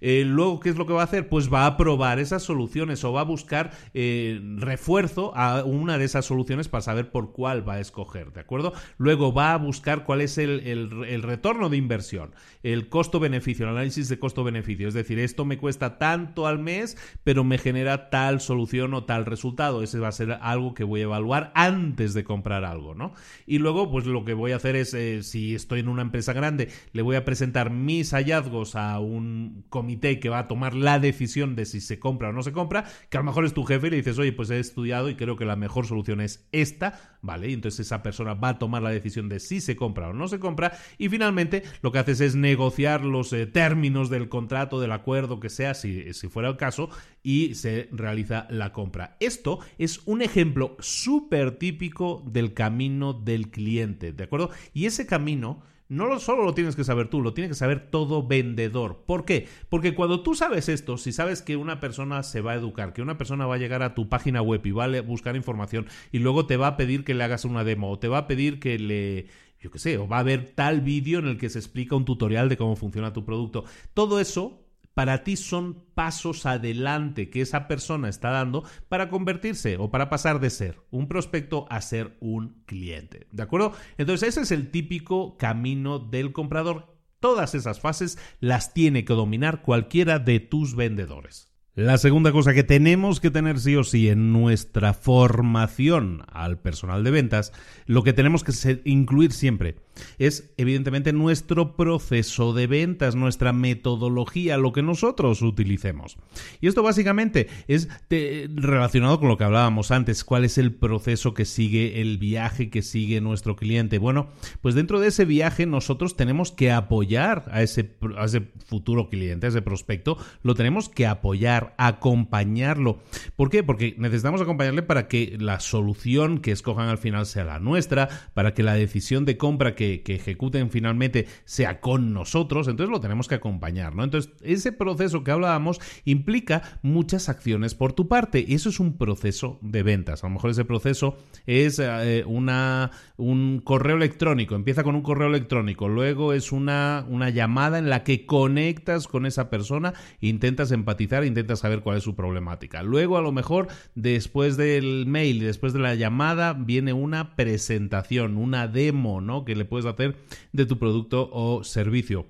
Eh, luego, ¿qué es lo que va a hacer? Pues va a probar esas soluciones o va a buscar eh, refuerzo a una de esas soluciones para saber por cuál va a escoger, ¿de acuerdo? Luego va a buscar cuál es el, retorno de inversión, el costo-beneficio, el análisis de costo-beneficio. Es decir, esto me cuesta tanto al mes, pero me genera tal solución o tal resultado. Ese va a ser algo que voy a evaluar antes de comprar algo, ¿no? Y luego, pues lo que voy a hacer es, eh, si estoy en una empresa grande, le voy a presentar mis hallazgos a un comité que va a tomar la decisión de si se compra o no se compra, que a lo mejor es tu jefe y le dices, oye, pues he estudiado y creo que la mejor solución es esta, ¿vale? Y entonces esa persona va a tomar la decisión de si se compra o no se compra y finalmente lo que haces es negociar los eh, términos del contrato, del acuerdo, que sea, si, si fuera el caso, y se realiza la compra. Esto es un ejemplo súper típico del camino del cliente, ¿de acuerdo? Y ese camino no solo lo tienes que saber tú, lo tiene que saber todo vendedor. ¿Por qué? Porque cuando tú sabes esto, si sabes que una persona se va a educar, que una persona va a llegar a tu página web y va a buscar información y luego te va a pedir que le hagas una demo o te va a pedir que le yo qué sé, o va a ver tal vídeo en el que se explica un tutorial de cómo funciona tu producto. Todo eso para ti son pasos adelante que esa persona está dando para convertirse o para pasar de ser un prospecto a ser un cliente. ¿De acuerdo? Entonces ese es el típico camino del comprador. Todas esas fases las tiene que dominar cualquiera de tus vendedores. La segunda cosa que tenemos que tener sí o sí en nuestra formación al personal de ventas, lo que tenemos que incluir siempre es evidentemente nuestro proceso de ventas, nuestra metodología, lo que nosotros utilicemos. Y esto básicamente es relacionado con lo que hablábamos antes, cuál es el proceso que sigue, el viaje que sigue nuestro cliente. Bueno, pues dentro de ese viaje nosotros tenemos que apoyar a ese, a ese futuro cliente, a ese prospecto, lo tenemos que apoyar, acompañarlo. ¿Por qué? Porque necesitamos acompañarle para que la solución que escojan al final sea la nuestra, para que la decisión de compra que, ejecuten finalmente sea con nosotros, entonces lo tenemos que acompañar, ¿no? Entonces, ese proceso que hablábamos implica muchas acciones por tu parte y eso es un proceso de ventas. A lo mejor ese proceso es eh, una, un correo electrónico, empieza con un correo electrónico, luego es una, una llamada en la que conectas con esa persona, intentas empatizar, intentas saber cuál es su problemática. Luego, a lo mejor, después del mail y después de la llamada, viene una presentación, una demo, ¿no? Que le puedes hacer de tu producto o servicio.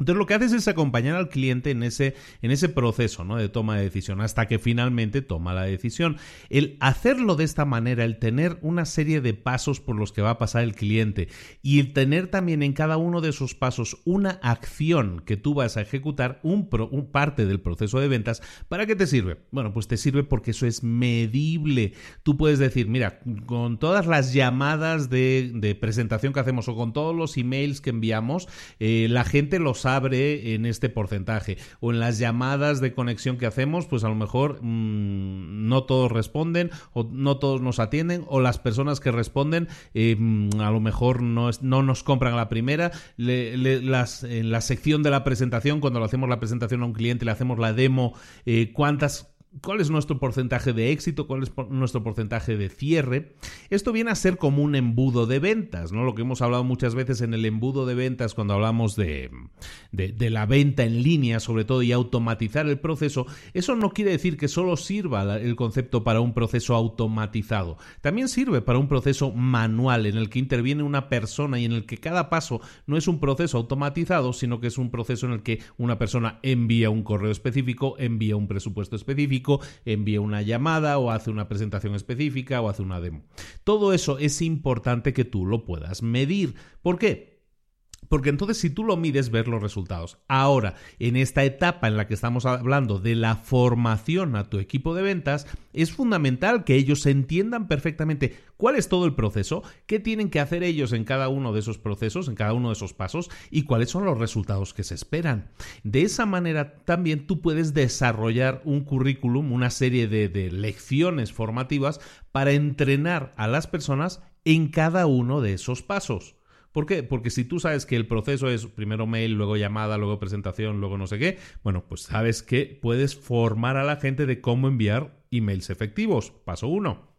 Entonces lo que haces es acompañar al cliente en ese, en ese proceso de toma de decisión hasta que finalmente toma la decisión. El hacerlo de esta manera, el tener una serie de pasos por los que va a pasar el cliente y el tener también en cada uno de esos pasos una acción que tú vas a ejecutar, un, parte del proceso de ventas, ¿para qué te sirve? Bueno, pues te sirve porque eso es medible. Tú puedes decir, mira, con todas las llamadas de, presentación que hacemos o con todos los emails que enviamos, eh, la gente lo sabe abre en este porcentaje. O en las llamadas de conexión que hacemos, pues a lo mejor mm, no todos responden o no todos nos atienden o las personas que responden mm, a lo mejor no, no nos compran la primera. las, en la sección de la presentación, cuando le hacemos la presentación a un cliente, le hacemos la demo, eh, cuántas cuál es nuestro porcentaje de éxito, cuál es nuestro porcentaje de cierre. Esto viene a ser como un embudo de ventas, ¿no? Lo que hemos hablado muchas veces en el embudo de ventas cuando hablamos de, de, la venta en línea, sobre todo, y automatizar el proceso. Eso no quiere decir que solo sirva el concepto para un proceso automatizado. También sirve para un proceso manual en el que interviene una persona y en el que cada paso no es un proceso automatizado, sino que es un proceso en el que una persona envía un correo específico, envía un presupuesto específico, envía una llamada o hace una presentación específica o hace una demo. Todo eso es importante que tú lo puedas medir. ¿Por qué? Porque entonces si tú lo mides, ver los resultados. Ahora, en esta etapa en la que estamos hablando de la formación a tu equipo de ventas, es fundamental que ellos entiendan perfectamente cuál es todo el proceso, qué tienen que hacer ellos en cada uno de esos procesos, en cada uno de esos pasos y cuáles son los resultados que se esperan. De esa manera también tú puedes desarrollar un currículum, una serie de, de lecciones formativas para entrenar a las personas en cada uno de esos pasos. ¿Por qué? Porque si tú sabes que el proceso es primero mail, luego llamada, luego presentación, luego no sé qué, bueno, pues sabes que puedes formar a la gente de cómo enviar emails efectivos. Paso uno.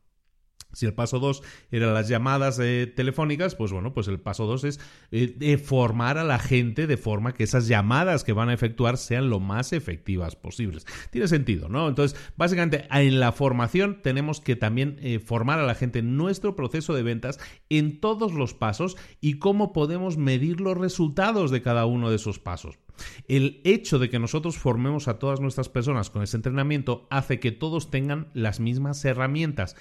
Si el paso 2 eran las llamadas eh, telefónicas, pues bueno, pues el paso 2 es eh, formar a la gente de forma que esas llamadas que van a efectuar sean lo más efectivas posibles. Tiene sentido, ¿no? Entonces, básicamente en la formación tenemos que también eh, formar a la gente en nuestro proceso de ventas en todos los pasos y cómo podemos medir los resultados de cada uno de esos pasos. El hecho de que nosotros formemos a todas nuestras personas con ese entrenamiento hace que todos tengan las mismas herramientas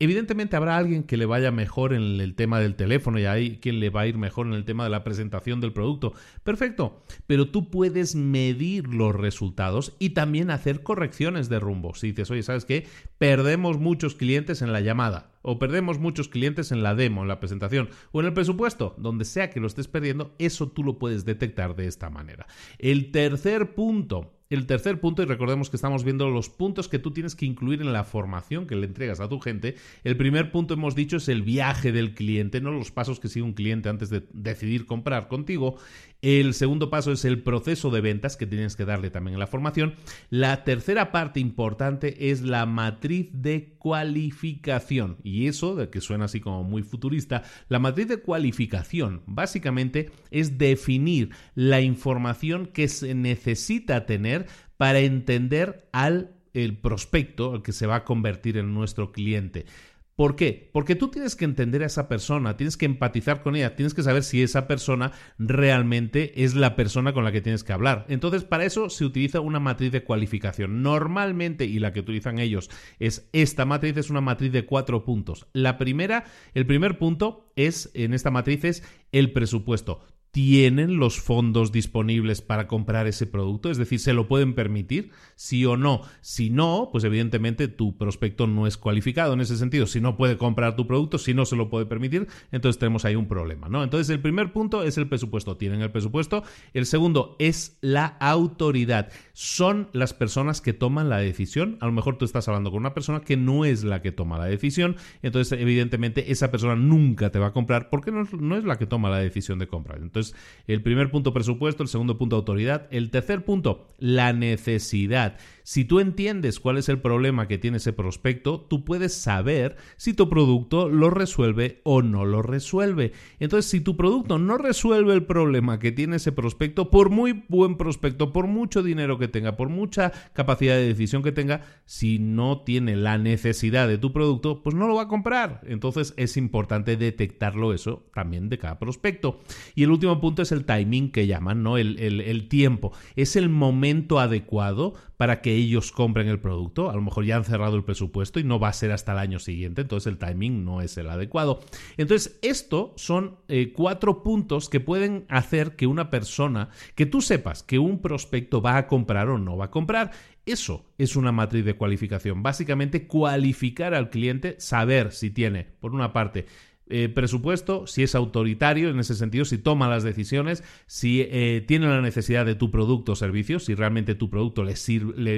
Evidentemente habrá alguien que le vaya mejor en el tema del teléfono y hay quien le va a ir mejor en el tema de la presentación del producto. Perfecto, pero tú puedes medir los resultados y también hacer correcciones de rumbo. Si dices, oye, ¿sabes qué? Perdemos muchos clientes en la llamada o perdemos muchos clientes en la demo, en la presentación o en el presupuesto, donde sea que lo estés perdiendo, eso tú lo puedes detectar de esta manera. El tercer punto el tercer punto, y recordemos que estamos viendo los puntos que tú tienes que incluir en la formación que le entregas a tu gente. El primer punto, hemos dicho, es el viaje del cliente, no los pasos que sigue un cliente antes de decidir comprar contigo. El segundo paso es el proceso de ventas que tienes que darle también en la formación. La tercera parte importante es la matriz de cualificación. Y eso, de que suena así como muy futurista, la matriz de cualificación básicamente es definir la información que se necesita tener para entender al el prospecto, al que se va a convertir en nuestro cliente. ¿Por qué? Porque tú tienes que entender a esa persona, tienes que empatizar con ella, tienes que saber si esa persona realmente es la persona con la que tienes que hablar. Entonces, para eso se utiliza una matriz de cualificación. Normalmente, y la que utilizan ellos es esta matriz, es una matriz de cuatro puntos. La primera, el primer punto es, en esta matriz, es el presupuesto tienen los fondos disponibles para comprar ese producto, es decir, se lo pueden permitir, sí o no. Si no, pues evidentemente tu prospecto no es cualificado en ese sentido. Si no puede comprar tu producto, si no se lo puede permitir, entonces tenemos ahí un problema, ¿no? Entonces el primer punto es el presupuesto, tienen el presupuesto. El segundo es la autoridad. Son las personas que toman la decisión. A lo mejor tú estás hablando con una persona que no es la que toma la decisión, entonces evidentemente esa persona nunca te va a comprar porque no no es la que toma la decisión de comprar. Entonces el primer punto, presupuesto, el segundo punto, autoridad. El tercer punto, la necesidad. Si tú entiendes cuál es el problema que tiene ese prospecto, tú puedes saber si tu producto lo resuelve o no lo resuelve. Entonces, si tu producto no resuelve el problema que tiene ese prospecto, por muy buen prospecto, por mucho dinero que tenga, por mucha capacidad de decisión que tenga, si no tiene la necesidad de tu producto, pues no lo va a comprar. Entonces, es importante detectarlo eso también de cada prospecto. Y el último punto es el timing que llaman, ¿no? El, el tiempo. Es el momento adecuado para que ellos compren el producto. A lo mejor ya han cerrado el presupuesto y no va a ser hasta el año siguiente, entonces el timing no es el adecuado. Entonces, esto son eh, cuatro puntos que pueden hacer que una persona, que tú sepas que un prospecto va a comprar o no va a comprar. Eso es una matriz de cualificación. Básicamente, cualificar al cliente, saber si tiene, por una parte, eh, presupuesto, si es autoritario en ese sentido, si toma las decisiones, si eh, tiene la necesidad de tu producto o servicio, si realmente tu producto le,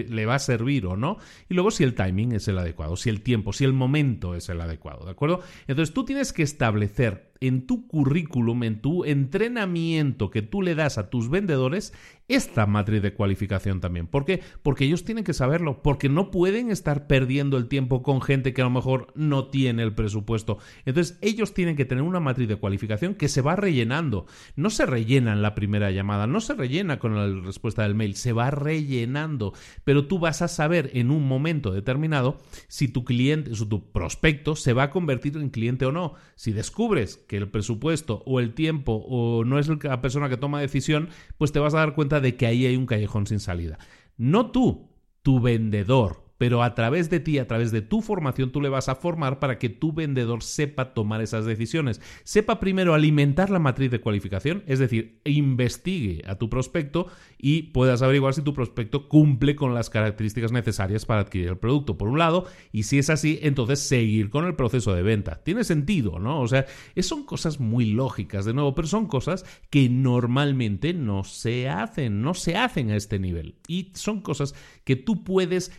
le, va a servir o no, y luego si el timing es el adecuado, si el tiempo, si el momento es el adecuado, ¿de acuerdo? Entonces tú tienes que establecer en tu currículum, en tu entrenamiento que tú le das a tus vendedores, esta matriz de cualificación también. ¿Por qué? Porque ellos tienen que saberlo, porque no pueden estar perdiendo el tiempo con gente que a lo mejor no tiene el presupuesto. Entonces, ellos tienen que tener una matriz de cualificación que se va rellenando. No se rellena en la primera llamada, no se rellena con la respuesta del mail, se va rellenando. Pero tú vas a saber en un momento determinado si tu cliente, si tu prospecto se va a convertir en cliente o no. Si descubres que el presupuesto o el tiempo o no es la persona que toma decisión, pues te vas a dar cuenta de que ahí hay un callejón sin salida. No tú, tu vendedor, pero a través de ti, a través de tu formación, tú le vas a formar para que tu vendedor sepa tomar esas decisiones. Sepa primero alimentar la matriz de cualificación, es decir, investigue a tu prospecto y puedas averiguar si tu prospecto cumple con las características necesarias para adquirir el producto, por un lado, y si es así, entonces seguir con el proceso de venta. Tiene sentido, ¿no? O sea, son cosas muy lógicas, de nuevo, pero son cosas que normalmente no se hacen, no se hacen a este nivel. Y son cosas que tú puedes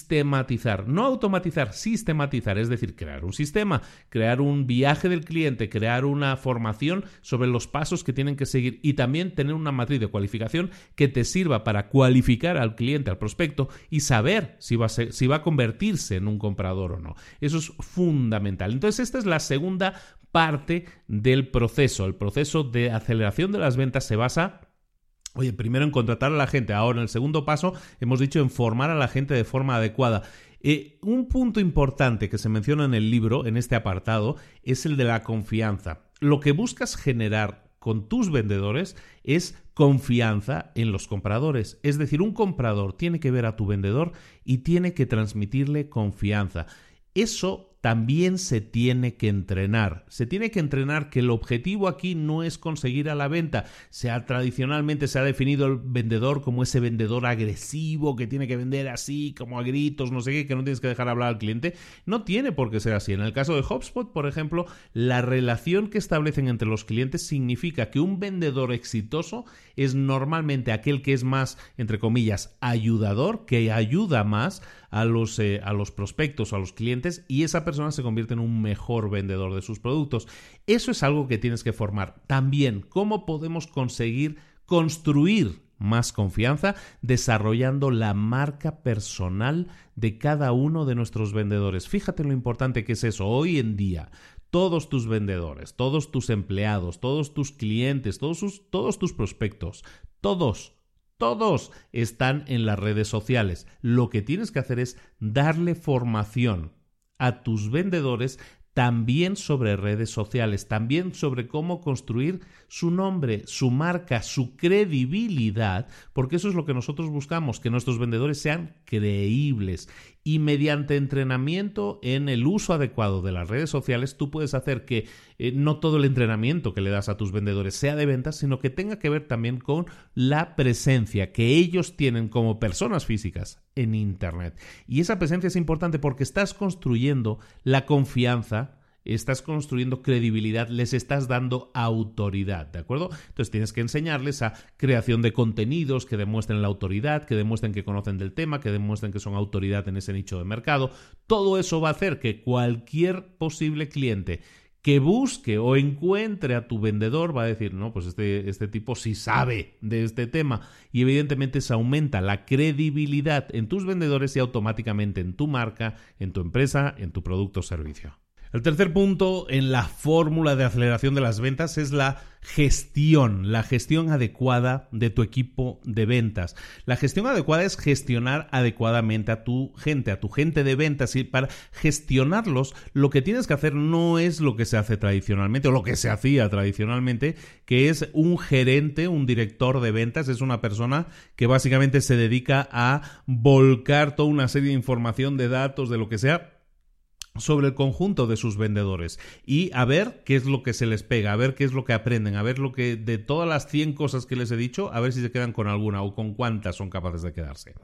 sistematizar, no automatizar, sistematizar, es decir, crear un sistema, crear un viaje del cliente, crear una formación sobre los pasos que tienen que seguir y también tener una matriz de cualificación que te sirva para cualificar al cliente, al prospecto y saber si va a, si va a convertirse en un comprador o no. Eso es fundamental. Entonces, esta es la segunda parte del proceso. El proceso de aceleración de las ventas se basa Oye, primero en contratar a la gente. Ahora, en el segundo paso, hemos dicho en formar a la gente de forma adecuada. Eh, un punto importante que se menciona en el libro, en este apartado, es el de la confianza. Lo que buscas generar con tus vendedores es confianza en los compradores. Es decir, un comprador tiene que ver a tu vendedor y tiene que transmitirle confianza. Eso también se tiene que entrenar. Se tiene que entrenar que el objetivo aquí no es conseguir a la venta. Sea tradicionalmente se ha definido el vendedor como ese vendedor agresivo que tiene que vender así, como a gritos, no sé qué, que no tienes que dejar hablar al cliente. No tiene por qué ser así. En el caso de HubSpot, por ejemplo, la relación que establecen entre los clientes significa que un vendedor exitoso es normalmente aquel que es más, entre comillas, ayudador, que ayuda más a los, eh, a los prospectos, a los clientes, y esa persona se convierte en un mejor vendedor de sus productos. Eso es algo que tienes que formar. También, ¿cómo podemos conseguir construir más confianza desarrollando la marca personal de cada uno de nuestros vendedores. Fíjate lo importante que es eso. Hoy en día, todos tus vendedores, todos tus empleados, todos tus clientes, todos, todos tus prospectos, todos todos están en las redes sociales. Lo que tienes que hacer es darle formación a tus vendedores también sobre redes sociales, también sobre cómo construir su nombre, su marca, su credibilidad, porque eso es lo que nosotros buscamos, que nuestros vendedores sean creíbles. Y mediante entrenamiento en el uso adecuado de las redes sociales, tú puedes hacer que eh, no todo el entrenamiento que le das a tus vendedores sea de ventas, sino que tenga que ver también con la presencia que ellos tienen como personas físicas en Internet. Y esa presencia es importante porque estás construyendo la confianza estás construyendo credibilidad, les estás dando autoridad, ¿de acuerdo? Entonces tienes que enseñarles a creación de contenidos que demuestren la autoridad, que demuestren que conocen del tema, que demuestren que son autoridad en ese nicho de mercado. Todo eso va a hacer que cualquier posible cliente que busque o encuentre a tu vendedor va a decir, no, pues este, este tipo sí sabe de este tema. Y evidentemente se aumenta la credibilidad en tus vendedores y automáticamente en tu marca, en tu empresa, en tu producto o servicio. El tercer punto en la fórmula de aceleración de las ventas es la gestión, la gestión adecuada de tu equipo de ventas. La gestión adecuada es gestionar adecuadamente a tu gente, a tu gente de ventas y para gestionarlos lo que tienes que hacer no es lo que se hace tradicionalmente o lo que se hacía tradicionalmente, que es un gerente, un director de ventas, es una persona que básicamente se dedica a volcar toda una serie de información, de datos, de lo que sea sobre el conjunto de sus vendedores y a ver qué es lo que se les pega, a ver qué es lo que aprenden, a ver lo que de todas las 100 cosas que les he dicho, a ver si se quedan con alguna o con cuántas son capaces de quedarse.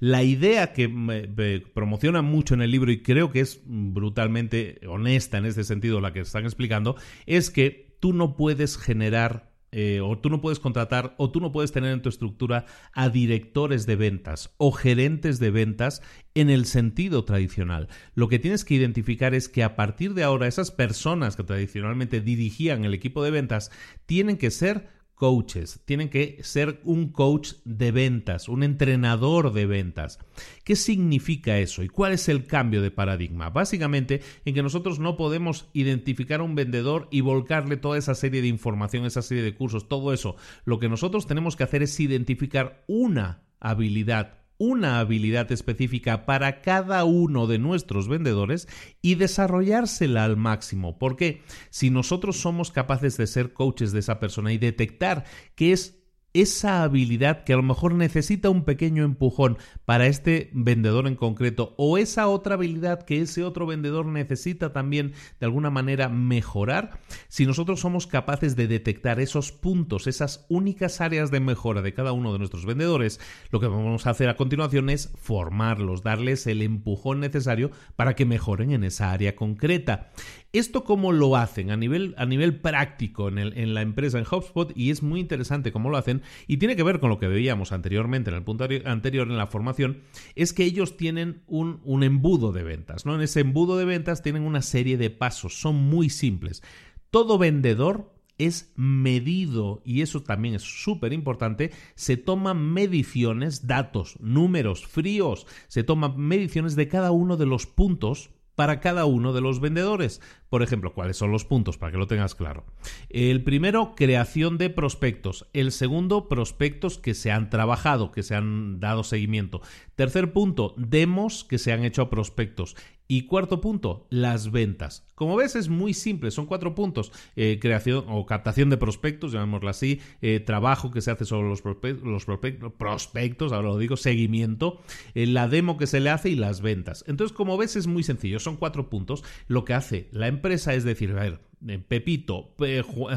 La idea que me, promociona mucho en el libro y creo que es brutalmente honesta en este sentido la que están explicando es que tú no puedes generar eh, o tú no puedes contratar o tú no puedes tener en tu estructura a directores de ventas o gerentes de ventas en el sentido tradicional. Lo que tienes que identificar es que a partir de ahora esas personas que tradicionalmente dirigían el equipo de ventas tienen que ser coaches, tienen que ser un coach de ventas, un entrenador de ventas. ¿Qué significa eso y cuál es el cambio de paradigma? Básicamente en que nosotros no podemos identificar a un vendedor y volcarle toda esa serie de información, esa serie de cursos, todo eso. Lo que nosotros tenemos que hacer es identificar una habilidad una habilidad específica para cada uno de nuestros vendedores y desarrollársela al máximo. Porque si nosotros somos capaces de ser coaches de esa persona y detectar que es esa habilidad que a lo mejor necesita un pequeño empujón para este vendedor en concreto o esa otra habilidad que ese otro vendedor necesita también de alguna manera mejorar, si nosotros somos capaces de detectar esos puntos, esas únicas áreas de mejora de cada uno de nuestros vendedores, lo que vamos a hacer a continuación es formarlos, darles el empujón necesario para que mejoren en esa área concreta. ¿Esto cómo lo hacen a nivel, a nivel práctico en, el, en, la empresa, en HubSpot? Y es muy interesante cómo lo hacen y tiene que ver con lo que veíamos anteriormente en el punto anterior en la formación, es que ellos tienen un, un embudo de ventas, ¿no? En ese embudo de ventas tienen una serie de pasos, son muy simples. Todo vendedor es medido y eso también es súper importante, se toman mediciones, datos, números fríos, se toman mediciones de cada uno de los puntos para cada uno de los vendedores. Por ejemplo, ¿cuáles son los puntos? Para que lo tengas claro. El primero, creación de prospectos. El segundo, prospectos que se han trabajado, que se han dado seguimiento. Tercer punto, demos que se han hecho a prospectos. Y cuarto punto, las ventas. Como ves, es muy simple, son cuatro puntos. Eh, creación o captación de prospectos, llamémoslo así, eh, trabajo que se hace sobre los, prospectos, ahora lo digo, seguimiento, eh, la demo que se le hace y las ventas. Entonces, como ves, es muy sencillo, son cuatro puntos. Lo que hace la empresa es decir, a ver, Pepito,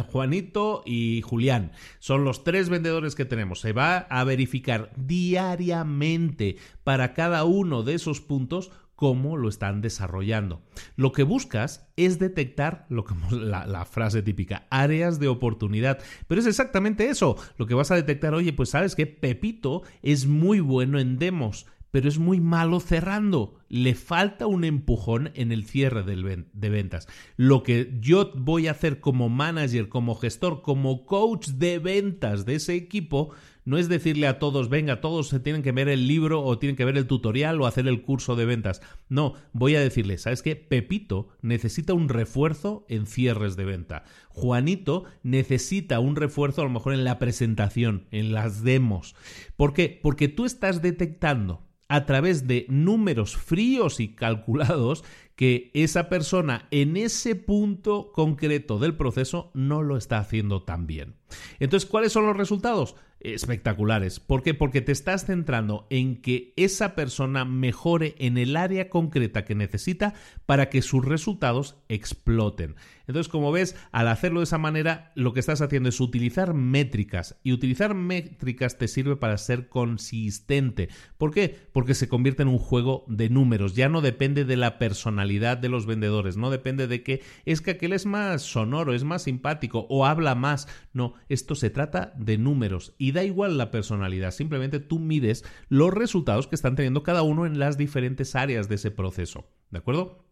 Juanito y Julián. Son los tres vendedores que tenemos. Se va a verificar diariamente para cada uno de esos puntos cómo lo están desarrollando. Lo que buscas es detectar lo que la, la, frase típica, áreas de oportunidad. Pero es exactamente eso. Lo que vas a detectar, oye, pues sabes que Pepito es muy bueno en demos pero es muy malo cerrando. Le falta un empujón en el cierre de ventas. Lo que yo voy a hacer como manager, como gestor, como coach de ventas de ese equipo, no es decirle a todos, venga, todos se tienen que ver el libro o tienen que ver el tutorial o hacer el curso de ventas. No, voy a decirle, ¿sabes qué? Pepito necesita un refuerzo en cierres de venta. Juanito necesita un refuerzo a lo mejor en la presentación, en las demos. ¿Por qué? Porque tú estás detectando a través de números fríos y calculados que esa persona en ese punto concreto del proceso no lo está haciendo tan bien. Entonces, ¿cuáles son los resultados? espectaculares. ¿Por qué? Porque te estás centrando en que esa persona mejore en el área concreta que necesita para que sus resultados exploten. Entonces, como ves, al hacerlo de esa manera, lo que estás haciendo es utilizar métricas. Y utilizar métricas te sirve para ser consistente. ¿Por qué? Porque se convierte en un juego de números. Ya no depende de la personalidad de los vendedores. No depende de que es que aquel es más sonoro, es más simpático o habla más. No, esto se trata de números. Y da igual la personalidad. Simplemente tú mides los resultados que están teniendo cada uno en las diferentes áreas de ese proceso. ¿De acuerdo?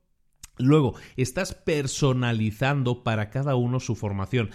Luego, estás personalizando para cada uno su formación.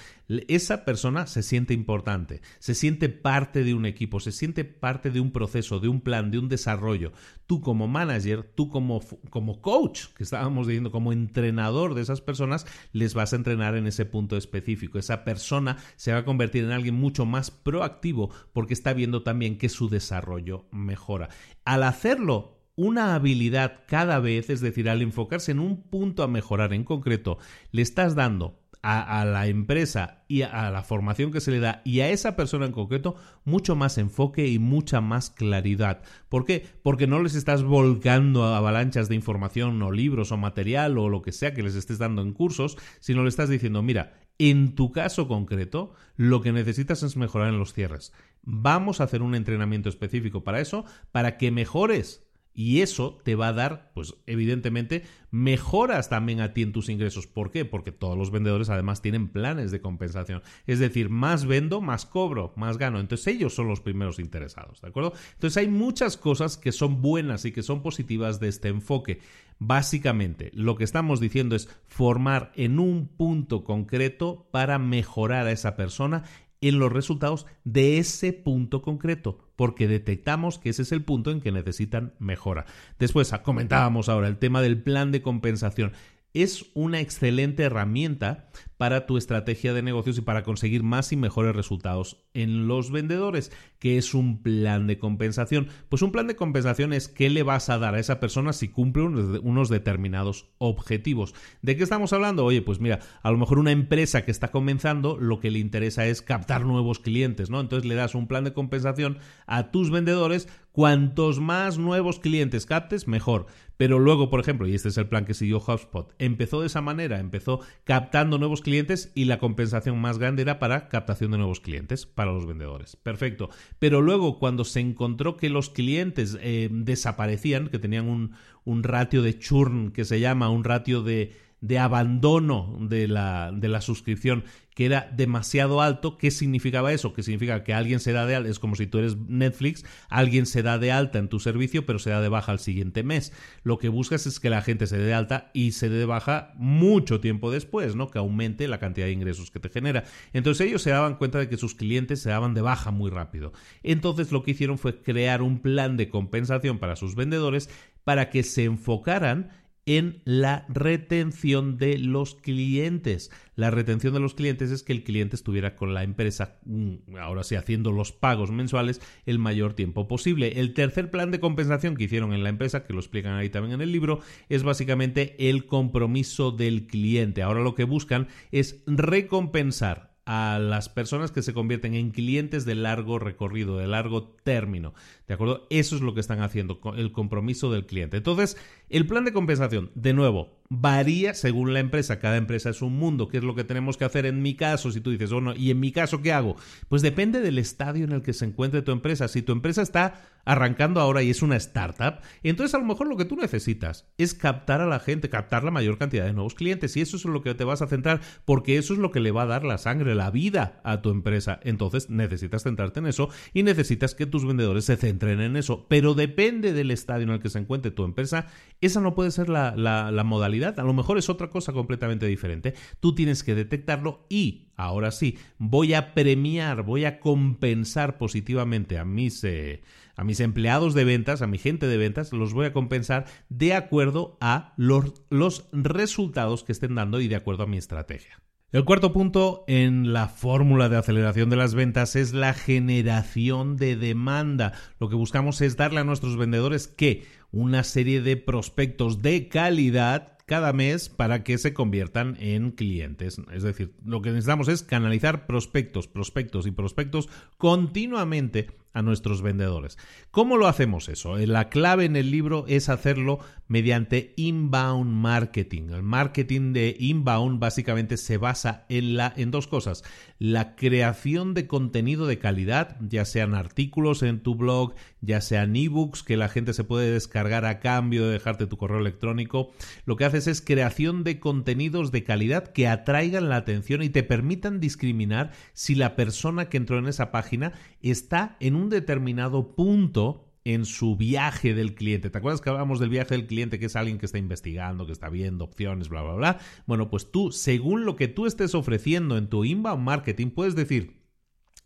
Esa persona se siente importante, se siente parte de un equipo, se siente parte de un proceso, de un plan, de un desarrollo. Tú como manager, tú como, como coach, que estábamos diciendo, como entrenador de esas personas, les vas a entrenar en ese punto específico. Esa persona se va a convertir en alguien mucho más proactivo porque está viendo también que su desarrollo mejora. Al hacerlo una habilidad cada vez, es decir, al enfocarse en un punto a mejorar en concreto, le estás dando a, la empresa y a, la formación que se le da y a esa persona en concreto mucho más enfoque y mucha más claridad. ¿Por qué? Porque no les estás volcando avalanchas de información o libros o material o lo que sea que les estés dando en cursos, sino le estás diciendo, mira, en tu caso concreto, lo que necesitas es mejorar en los cierres. Vamos a hacer un entrenamiento específico para eso, para que mejores y eso te va a dar, pues evidentemente, mejoras también a ti en tus ingresos. ¿Por qué? Porque todos los vendedores además tienen planes de compensación. Es decir, más vendo, más cobro, más gano. Entonces ellos son los primeros interesados, ¿de acuerdo? Entonces hay muchas cosas que son buenas y que son positivas de este enfoque. Básicamente, lo que estamos diciendo es formar en un punto concreto para mejorar a esa persona en los resultados de ese punto concreto, porque detectamos que ese es el punto en que necesitan mejora. Después comentábamos ahora el tema del plan de compensación es una excelente herramienta para tu estrategia de negocios y para conseguir más y mejores resultados en los vendedores. ¿Qué es un plan de compensación? Pues un plan de compensación es qué le vas a dar a esa persona si cumple unos determinados objetivos. ¿De qué estamos hablando? Oye, pues mira, a lo mejor una empresa que está comenzando lo que le interesa es captar nuevos clientes, ¿no? Entonces le das un plan de compensación a tus vendedores. Cuantos más nuevos clientes captes, mejor. Pero luego, por ejemplo, y este es el plan que siguió HubSpot, empezó de esa manera, empezó captando nuevos clientes y la compensación más grande era para captación de nuevos clientes para los vendedores. Perfecto. Pero luego, cuando se encontró que los clientes eh, desaparecían, que tenían un, un ratio de churn que se llama, un ratio de de abandono de la, de la suscripción que era demasiado alto. ¿Qué significaba eso? Que significa que alguien se da de alta, es como si tú eres Netflix, alguien se da de alta en tu servicio, pero se da de baja al siguiente mes. Lo que buscas es que la gente se dé de alta y se dé de baja mucho tiempo después, ¿no? Que aumente la cantidad de ingresos que te genera. Entonces ellos se daban cuenta de que sus clientes se daban de baja muy rápido. Entonces lo que hicieron fue crear un plan de compensación para sus vendedores para que se enfocaran en la retención de los clientes. La retención de los clientes es que el cliente estuviera con la empresa, mm, ahora sí, haciendo los pagos mensuales el mayor tiempo posible. El tercer plan de compensación que hicieron en la empresa, que lo explican ahí también en el libro, es básicamente el compromiso del cliente. Ahora lo que buscan es recompensar a las personas que se convierten en clientes de largo recorrido, de largo término. ¿De acuerdo? Eso es lo que están haciendo, el compromiso del cliente. Entonces, el plan de compensación, de nuevo, varía según la empresa. Cada empresa es un mundo. ¿Qué es lo que tenemos que hacer en mi caso? Si tú dices, bueno, ¿y en mi caso qué hago? Pues depende del estadio en el que se encuentre tu empresa. Si tu empresa está arrancando ahora y es una startup, entonces a lo mejor lo que tú necesitas es captar a la gente, captar la mayor cantidad de nuevos clientes. Y eso es lo que te vas a centrar, porque eso es lo que le va a dar la sangre, la vida a tu empresa. Entonces necesitas centrarte en eso y necesitas que tus vendedores se centren en eso. Pero depende del estadio en el que se encuentre tu empresa, esa no puede ser la, la modalidad a lo mejor es otra cosa completamente diferente. Tú tienes que detectarlo y, ahora sí, voy a premiar, voy a compensar positivamente a mis, eh, a mis empleados de ventas, a mi gente de ventas, los voy a compensar de acuerdo a los, los resultados que estén dando y de acuerdo a mi estrategia. El cuarto punto en la fórmula de aceleración de las ventas es la generación de demanda. Lo que buscamos es darle a nuestros vendedores que una serie de prospectos de calidad cada mes para que se conviertan en clientes. Es decir, lo que necesitamos es canalizar prospectos, prospectos y prospectos continuamente a nuestros vendedores. ¿Cómo lo hacemos eso? Eh, la clave en el libro es hacerlo mediante inbound marketing. El marketing de inbound básicamente se basa en, la, en dos cosas. La creación de contenido de calidad, ya sean artículos en tu blog, ya sean ebooks que la gente se puede descargar a cambio de dejarte tu correo electrónico. Lo que haces es creación de contenidos de calidad que atraigan la atención y te permitan discriminar si la persona que entró en esa página está en un determinado punto en su viaje del cliente. ¿Te acuerdas que hablábamos del viaje del cliente, que es alguien que está investigando, que está viendo opciones, bla, bla, bla? Bueno, pues tú, según lo que tú estés ofreciendo en tu inbound marketing, puedes decir,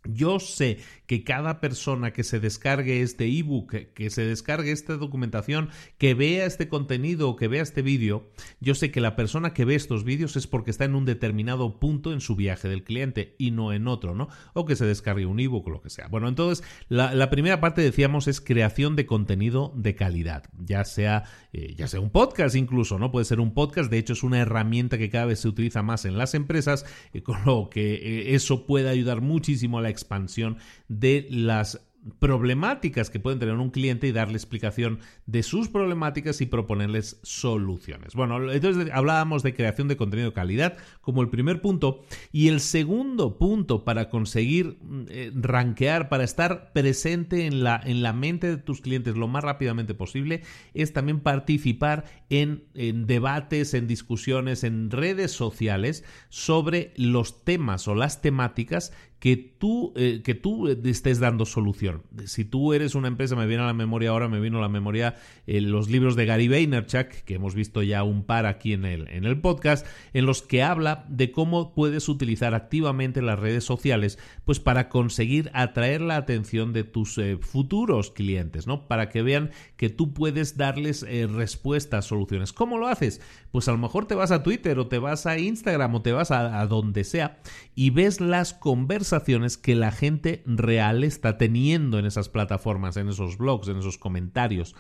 yo sé que cada persona que se descargue este ebook, que se descargue esta documentación, que vea este contenido o que vea este vídeo, yo sé que la persona que ve estos vídeos es porque está en un determinado punto en su viaje del cliente y no en otro, ¿no? O que se descargue un ebook o lo que sea. Bueno, entonces la, primera parte decíamos es creación de contenido de calidad, ya sea, eh, ya sea un podcast incluso, ¿no? Puede ser un podcast, de hecho es una herramienta que cada vez se utiliza más en las empresas, eh, con lo que eh, eso puede ayudar muchísimo a la expansión de las problemáticas que pueden tener un cliente y darle explicación de sus problemáticas y proponerles soluciones. Bueno, entonces hablábamos de creación de contenido de calidad como el primer punto y el segundo punto para conseguir eh, rankear, para estar presente en la, en la mente de tus clientes lo más rápidamente posible es también participar en debates, en discusiones, en redes sociales sobre los temas o las temáticas que tú, eh, que tú estés dando solución. Si tú eres una empresa, me viene a la memoria ahora, me vino a la memoria eh, los libros de Gary Vaynerchuk, que hemos visto ya un par aquí en el, en el podcast, en los que habla de cómo puedes utilizar activamente las redes sociales pues para conseguir atraer la atención de tus eh, futuros clientes, ¿no? Para que vean que tú puedes darles respuestas, soluciones. ¿Cómo lo haces? Pues a lo mejor te vas a Twitter o te vas a Instagram o te vas a donde sea y ves las conversaciones que la gente real está teniendo en esas plataformas, en esos blogs, en esos comentarios.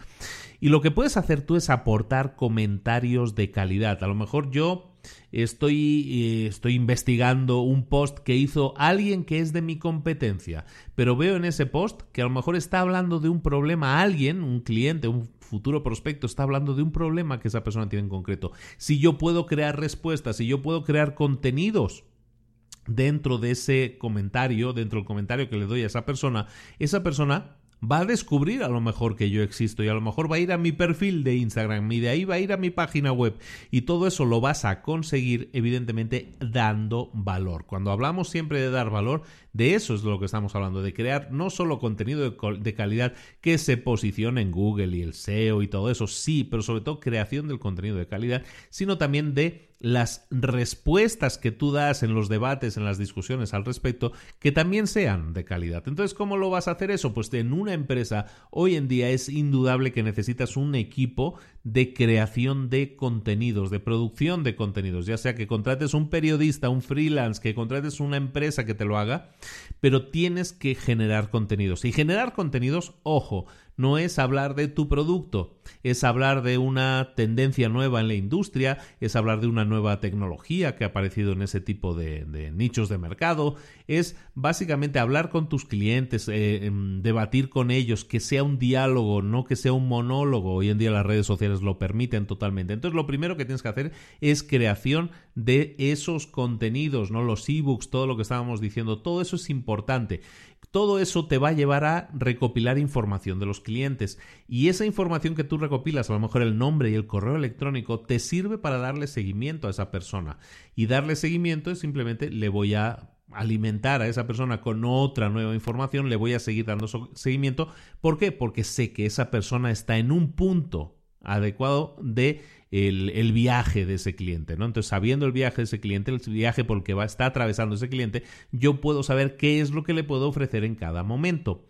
Y lo que puedes hacer tú es aportar comentarios de calidad. A lo mejor yo estoy, eh, estoy investigando un post que hizo alguien que es de mi competencia, pero veo en ese post que a lo mejor está hablando de un problema, alguien, un cliente, un futuro prospecto está hablando de un problema que esa persona tiene en concreto. Si yo puedo crear respuestas, si yo puedo crear contenidos dentro de ese comentario, dentro del comentario que le doy a esa persona, esa persona va a descubrir a lo mejor que yo existo y a lo mejor va a ir a mi perfil de Instagram y de ahí va a ir a mi página web y todo eso lo vas a conseguir evidentemente dando valor. Cuando hablamos siempre de dar valor, de eso es de lo que estamos hablando, de crear no solo contenido de, calidad que se posicione en Google y el SEO y todo eso, sí, pero sobre todo creación del contenido de calidad, sino también de las respuestas que tú das en los debates, en las discusiones al respecto, que también sean de calidad. Entonces, ¿cómo lo vas a hacer eso? Pues en una empresa hoy en día es indudable que necesitas un equipo de creación de contenidos, de producción de contenidos, ya sea que contrates un periodista, un freelance, que contrates una empresa que te lo haga, pero tienes que generar contenidos. Y generar contenidos, ojo, no es hablar de tu producto, es hablar de una tendencia nueva en la industria, es hablar de una nueva tecnología que ha aparecido en ese tipo de, nichos de mercado, es básicamente hablar con tus clientes, eh, em, debatir con ellos, que sea un diálogo, no que sea un monólogo. Hoy en día las redes sociales lo permiten totalmente. Entonces lo primero que tienes que hacer es creación de esos contenidos, ¿no? Los ebooks, todo lo que estábamos diciendo, todo eso es importante. Todo eso te va a llevar a recopilar información de los clientes y esa información que tú recopilas, a lo mejor el nombre y el correo electrónico, te sirve para darle seguimiento a esa persona. Y darle seguimiento es simplemente le voy a alimentar a esa persona con otra nueva información, le voy a seguir dando seguimiento. ¿Por qué? Porque sé que esa persona está en un punto adecuado de el, viaje de ese cliente, ¿no? Entonces, sabiendo el viaje de ese cliente, el viaje por el que va, está atravesando ese cliente, yo puedo saber qué es lo que le puedo ofrecer en cada momento.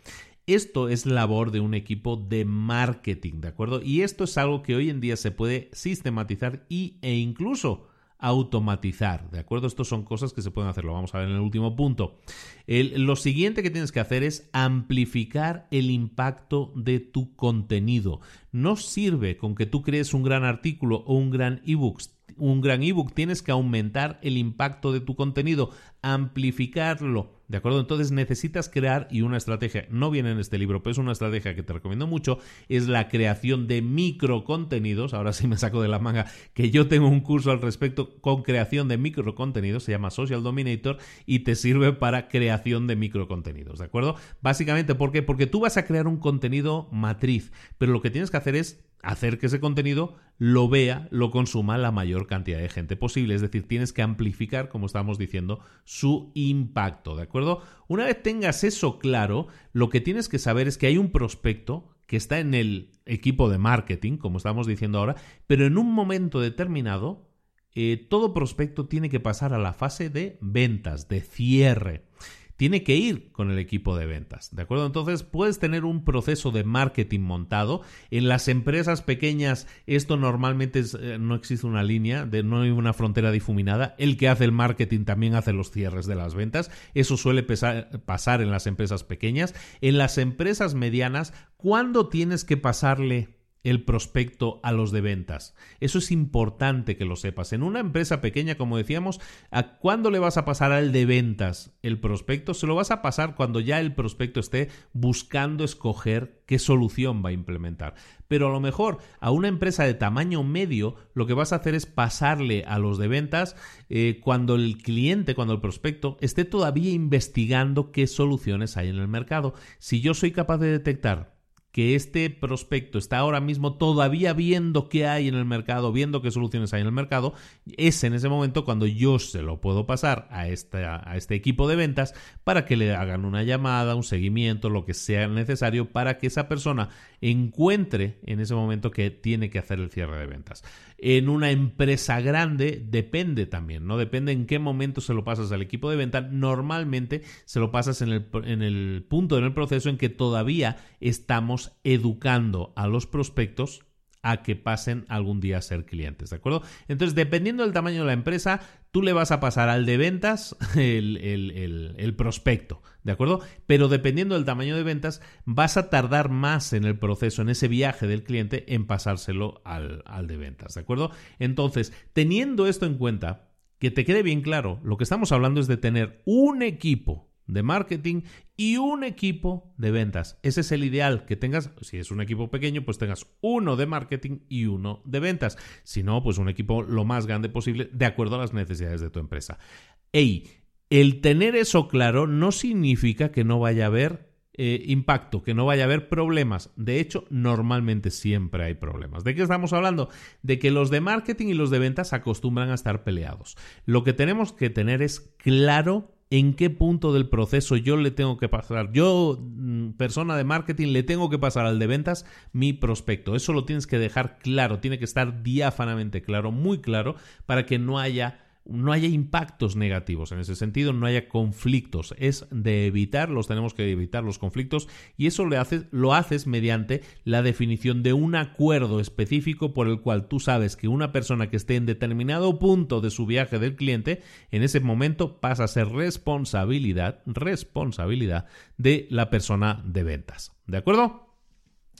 Esto es labor de un equipo de marketing, ¿de acuerdo? Y esto es algo que hoy en día se puede sistematizar y, e incluso automatizar, ¿de acuerdo? Estos son cosas que se pueden hacer, lo vamos a ver en el último punto. lo siguiente que tienes que hacer es amplificar el impacto de tu contenido. No sirve con que tú crees un gran artículo o un gran ebook un gran ebook, tienes que aumentar el impacto de tu contenido, amplificarlo, ¿de acuerdo? Entonces necesitas crear y una estrategia, no viene en este libro, pero es una estrategia que te recomiendo mucho, es la creación de micro contenidos, ahora sí me saco de la manga que yo tengo un curso al respecto con creación de micro contenidos, se llama Social Dominator y te sirve para creación de micro contenidos, ¿de acuerdo? Básicamente, ¿por qué? Porque tú vas a crear un contenido matriz, pero lo que tienes que hacer es hacer que ese contenido lo vea, lo consuma la mayor cantidad de gente posible. Es decir, tienes que amplificar, como estábamos diciendo, su impacto, ¿de acuerdo? Una vez tengas eso claro, lo que tienes que saber es que hay un prospecto que está en el equipo de marketing, como estamos diciendo ahora, pero en un momento determinado, eh, todo prospecto tiene que pasar a la fase de ventas, de cierre tiene que ir con el equipo de ventas, ¿de acuerdo? Entonces puedes tener un proceso de marketing montado. En las empresas pequeñas esto normalmente eh, no existe una línea, no hay una frontera difuminada. El que hace el marketing también hace los cierres de las ventas. Eso suele pasar en las empresas pequeñas. En las empresas medianas, ¿cuándo tienes que pasarle el prospecto a los de ventas. Eso es importante que lo sepas. En una empresa pequeña, como decíamos, ¿a cuándo le vas a pasar al de ventas el prospecto? Se lo vas a pasar cuando ya el prospecto esté buscando escoger qué solución va a implementar. Pero a lo mejor a una empresa de tamaño medio lo que vas a hacer es pasarle a los de ventas eh, cuando el cliente, cuando el prospecto esté todavía investigando qué soluciones hay en el mercado. Si yo soy capaz de detectar que este prospecto está ahora mismo todavía viendo qué hay en el mercado, viendo qué soluciones hay en el mercado, es en ese momento cuando yo se lo puedo pasar a, a este equipo de ventas para que le hagan una llamada, un seguimiento, lo que sea necesario para que esa persona encuentre en ese momento que tiene que hacer el cierre de ventas. En una empresa grande depende también, ¿no? Depende en qué momento se lo pasas al equipo de venta. Normalmente se lo pasas en el, en el punto en el proceso en que todavía estamos educando a los prospectos a que pasen algún día a ser clientes, ¿de acuerdo? Entonces, dependiendo del tamaño de la empresa, tú le vas a pasar al de ventas el, prospecto, ¿de acuerdo? Pero dependiendo del tamaño de ventas, vas a tardar más en el proceso, en ese viaje del cliente, en pasárselo al, al de ventas, ¿de acuerdo? Entonces, teniendo esto en cuenta, que te quede bien claro, lo que estamos hablando es de tener un equipo de marketing y un equipo de ventas. Ese es el ideal, que tengas, si es un equipo pequeño, pues tengas uno de marketing y uno de ventas. Si no, pues un equipo lo más grande posible de acuerdo a las necesidades de tu empresa. Ey, el tener eso claro no significa que no vaya a haber eh, impacto, que no vaya a haber problemas. De hecho, normalmente siempre hay problemas. ¿De qué estamos hablando? De que los de marketing y los de ventas acostumbran a estar peleados. Lo que tenemos que tener es claro en qué punto del proceso yo le tengo que pasar, yo, mm, persona de marketing, le tengo que pasar al de ventas mi prospecto. Eso lo tienes que dejar claro, tiene que estar diáfanamente claro, muy claro, para que no haya no haya impactos negativos en ese sentido, no haya conflictos. Es de evitar, los tenemos que evitar los conflictos y eso lo haces, lo haces mediante la definición de un acuerdo específico por el cual tú sabes que una persona que esté en determinado punto de su viaje del cliente, en ese momento pasa a ser responsabilidad, responsabilidad de la persona de ventas. ¿De acuerdo?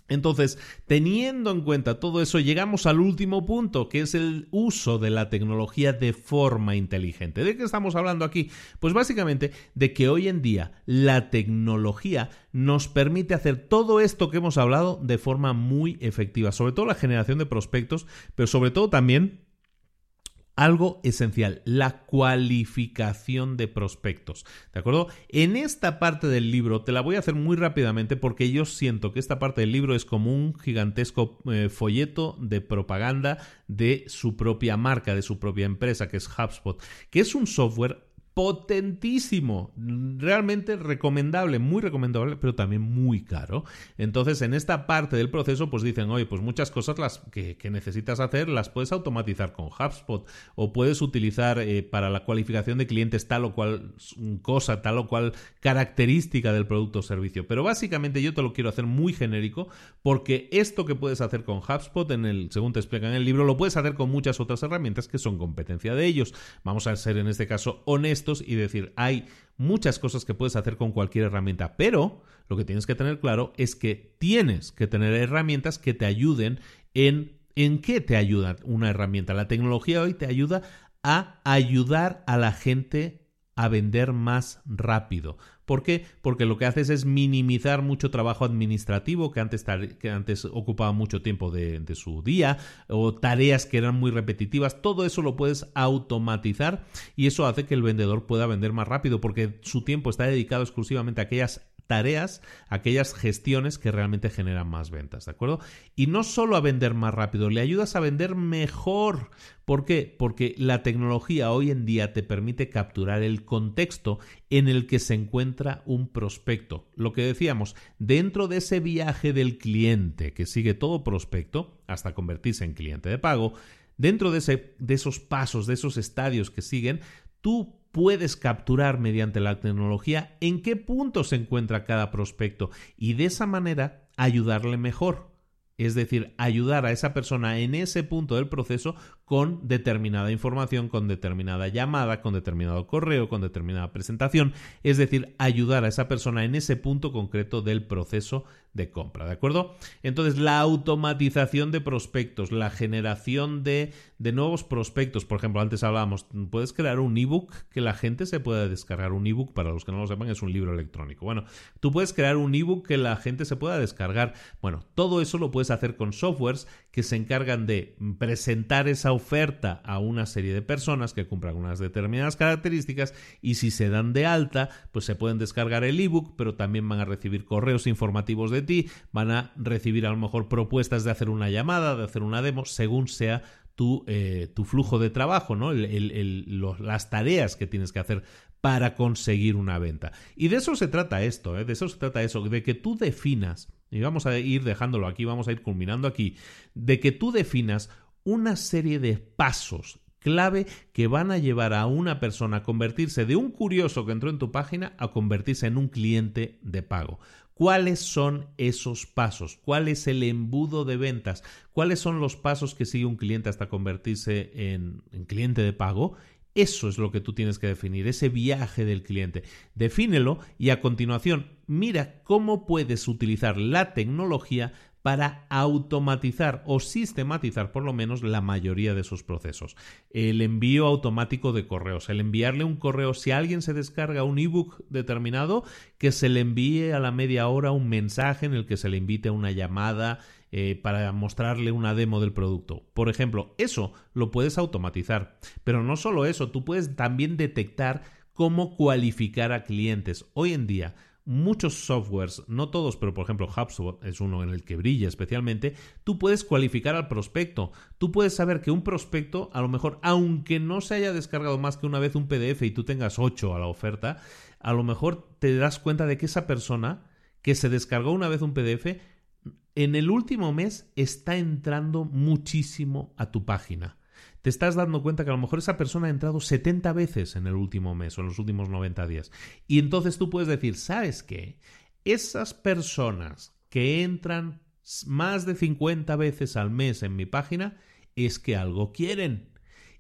Entonces, teniendo en cuenta todo eso, llegamos al último punto, que es el uso de la tecnología de forma inteligente. ¿De qué estamos hablando aquí? Pues básicamente de que hoy en día la tecnología nos permite hacer todo esto que hemos hablado de forma muy efectiva, sobre todo la generación de prospectos, pero sobre todo también algo esencial, la cualificación de prospectos. ¿De acuerdo? En esta parte del libro te la voy a hacer muy rápidamente porque yo siento que esta parte del libro es como un gigantesco eh, folleto de propaganda de su propia marca, de su propia empresa, que es HubSpot, que es un software potentísimo, realmente recomendable, muy recomendable, pero también muy caro. Entonces, en esta parte del proceso, pues dicen, oye, pues muchas cosas las que, necesitas hacer las puedes automatizar con HubSpot o puedes utilizar eh, para la cualificación de clientes tal o cual cosa, tal o cual característica del producto o servicio. Pero básicamente yo te lo quiero hacer muy genérico porque esto que puedes hacer con HubSpot, en el, según te explica en el libro, lo puedes hacer con muchas otras herramientas que son competencia de ellos. Vamos a ser en este caso honestos y decir, hay muchas cosas que puedes hacer con cualquier herramienta, pero lo que tienes que tener claro es que tienes que tener herramientas que te ayuden en ¿En qué te ayuda una herramienta? La tecnología hoy te ayuda a ayudar a la gente a vender más rápido. ¿Por qué? Porque lo que haces es minimizar mucho trabajo administrativo que antes, que antes ocupaba mucho tiempo de, de, su día o tareas que eran muy repetitivas. Todo eso lo puedes automatizar y eso hace que el vendedor pueda vender más rápido porque su tiempo está dedicado exclusivamente a aquellas tareas, aquellas gestiones que realmente generan más ventas, ¿de acuerdo? Y no solo a vender más rápido, le ayudas a vender mejor. ¿Por qué? Porque la tecnología hoy en día te permite capturar el contexto en el que se encuentra un prospecto. Lo que decíamos, dentro de ese viaje del cliente que sigue todo prospecto hasta convertirse en cliente de pago, dentro de, ese, de esos pasos, de esos estadios que siguen, tú puedes capturar mediante la tecnología en qué punto se encuentra cada prospecto y de esa manera ayudarle mejor. Es decir, ayudar a esa persona en ese punto del proceso con determinada información, con determinada llamada, con determinado correo, con determinada presentación. Es decir, ayudar a esa persona en ese punto concreto del proceso de compra, ¿de acuerdo? Entonces, la automatización de prospectos, la generación de, de nuevos prospectos, por ejemplo, antes hablábamos, puedes crear un ebook que la gente se pueda descargar. Un ebook, para los que no lo sepan, es un libro electrónico. Bueno, tú puedes crear un ebook que la gente se pueda descargar. Bueno, todo eso lo puedes hacer con softwares que se encargan de presentar esa oferta a una serie de personas que cumplan unas determinadas características y si se dan de alta, pues se pueden descargar el ebook, pero también van a recibir correos informativos de ti, van a recibir a lo mejor propuestas de hacer una llamada, de hacer una demo, según sea tu, eh, tu, flujo de trabajo, ¿no? las tareas que tienes que hacer para conseguir una venta. Y de eso se trata esto, ¿eh? de eso se trata eso, de que tú definas y vamos a ir dejándolo aquí, vamos a ir culminando aquí, de que tú definas una serie de pasos clave que van a llevar a una persona a convertirse de un curioso que entró en tu página a convertirse en un cliente de pago. ¿Cuáles son esos pasos? ¿Cuál es el embudo de ventas? ¿Cuáles son los pasos que sigue un cliente hasta convertirse en, en cliente de pago? Eso es lo que tú tienes que definir, ese viaje del cliente. Defínelo y a continuación mira cómo puedes utilizar la tecnología para automatizar o sistematizar por lo menos la mayoría de esos procesos. El envío automático de correos, el enviarle un correo, si alguien se descarga un ebook determinado, que se le envíe a la media hora un mensaje en el que se le invite a una llamada eh, para mostrarle una demo del producto. Por ejemplo, eso lo puedes automatizar. Pero no solo eso, tú puedes también detectar cómo cualificar a clientes. Hoy en día, muchos softwares, no todos, pero por ejemplo HubSpot es uno en el que brilla especialmente, tú puedes cualificar al prospecto. Tú puedes saber que un prospecto, a lo mejor, aunque no se haya descargado más que una vez un PDF y tú tengas 8 a la oferta, a lo mejor te das cuenta de que esa persona que se descargó una vez un PDF en el último mes está entrando muchísimo a tu página. Te estás dando cuenta que a lo mejor esa persona ha entrado 70 veces en el último mes o en los últimos 90 días. Y entonces tú puedes decir, ¿sabes qué? Esas personas que entran más de 50 veces al mes en mi página es que algo quieren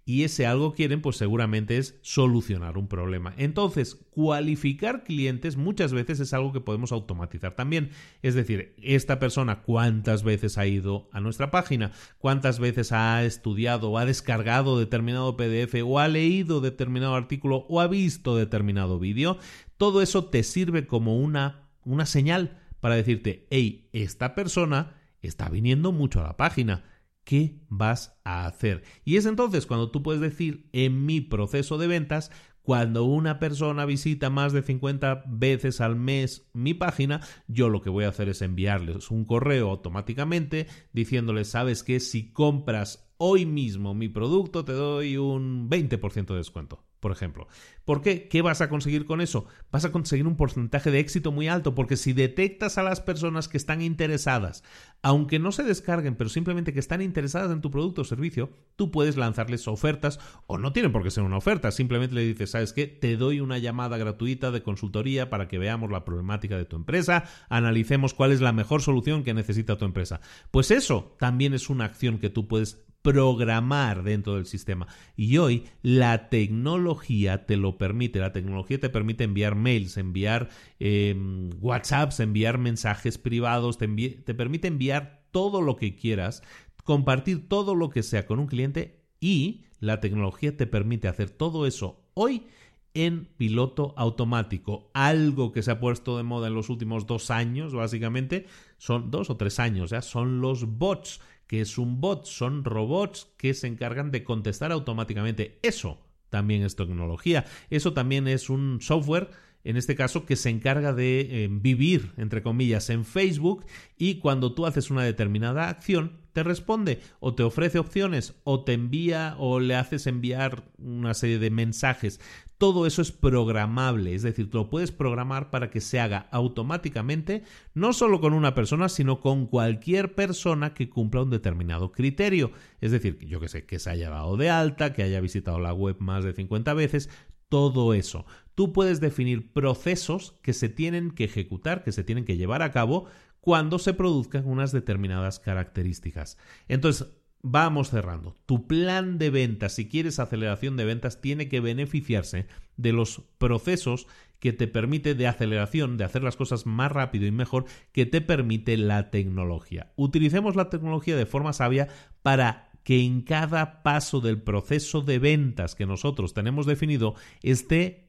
y ese algo quieren pues seguramente es solucionar un problema. Entonces, cualificar clientes muchas veces es algo que podemos automatizar también. Es decir, esta persona cuántas veces ha ido a nuestra página, cuántas veces ha estudiado o ha descargado determinado PDF o ha leído determinado artículo o ha visto determinado vídeo, todo eso te sirve como una, una señal para decirte, hey, esta persona está viniendo mucho a la página ¿Qué vas a hacer? Y es entonces cuando tú puedes decir en mi proceso de ventas, cuando una persona visita más de 50 veces al mes mi página, yo lo que voy a hacer es enviarles un correo automáticamente diciéndoles, sabes que si compras hoy mismo mi producto, te doy un 20% de descuento por ejemplo. ¿Por qué? ¿Qué vas a conseguir con eso? Vas a conseguir un porcentaje de éxito muy alto, porque si detectas a las personas que están interesadas, aunque no se descarguen, pero simplemente que están interesadas en tu producto o servicio, tú puedes lanzarles ofertas, o no tienen por qué ser una oferta, simplemente le dices, ¿sabes qué? Te doy una llamada gratuita de consultoría para que veamos la problemática de tu empresa, analicemos cuál es la mejor solución que necesita tu empresa. Pues eso también es una acción que tú puedes programar dentro del sistema. Y hoy la tecnología te lo permite. La tecnología te permite enviar mails, enviar em, WhatsApps, enviar mensajes privados, te, te permite enviar todo lo que quieras, compartir todo lo que sea con un cliente y la tecnología te permite hacer todo eso hoy en piloto automático. Algo que se ha puesto de moda en los últimos dos años, básicamente, son dos o tres años, ya son los bots que es un bot, son robots que se encargan de contestar automáticamente. Eso también es tecnología, eso también es un software en este caso, que se encarga de eh, vivir, entre comillas, en Facebook y cuando tú haces una determinada acción, te responde o te ofrece opciones o te envía o le haces enviar una serie de mensajes todo eso es programable, es decir, lo puedes programar para que se haga automáticamente, no solo con una persona, sino con cualquier persona que cumpla un determinado criterio. Es decir, yo que sé, que se haya dado de alta, que haya visitado la web más de 50 veces, todo eso. Tú puedes definir procesos que se tienen que ejecutar, que se tienen que llevar a cabo cuando se produzcan unas determinadas características. Entonces, Vamos cerrando. Tu plan de ventas, si quieres aceleración de ventas, tiene que beneficiarse de los procesos que te permite de aceleración, de hacer las cosas más rápido y mejor, que te permite la tecnología. Utilicemos la tecnología de forma sabia para que en cada paso del proceso de ventas que nosotros tenemos definido esté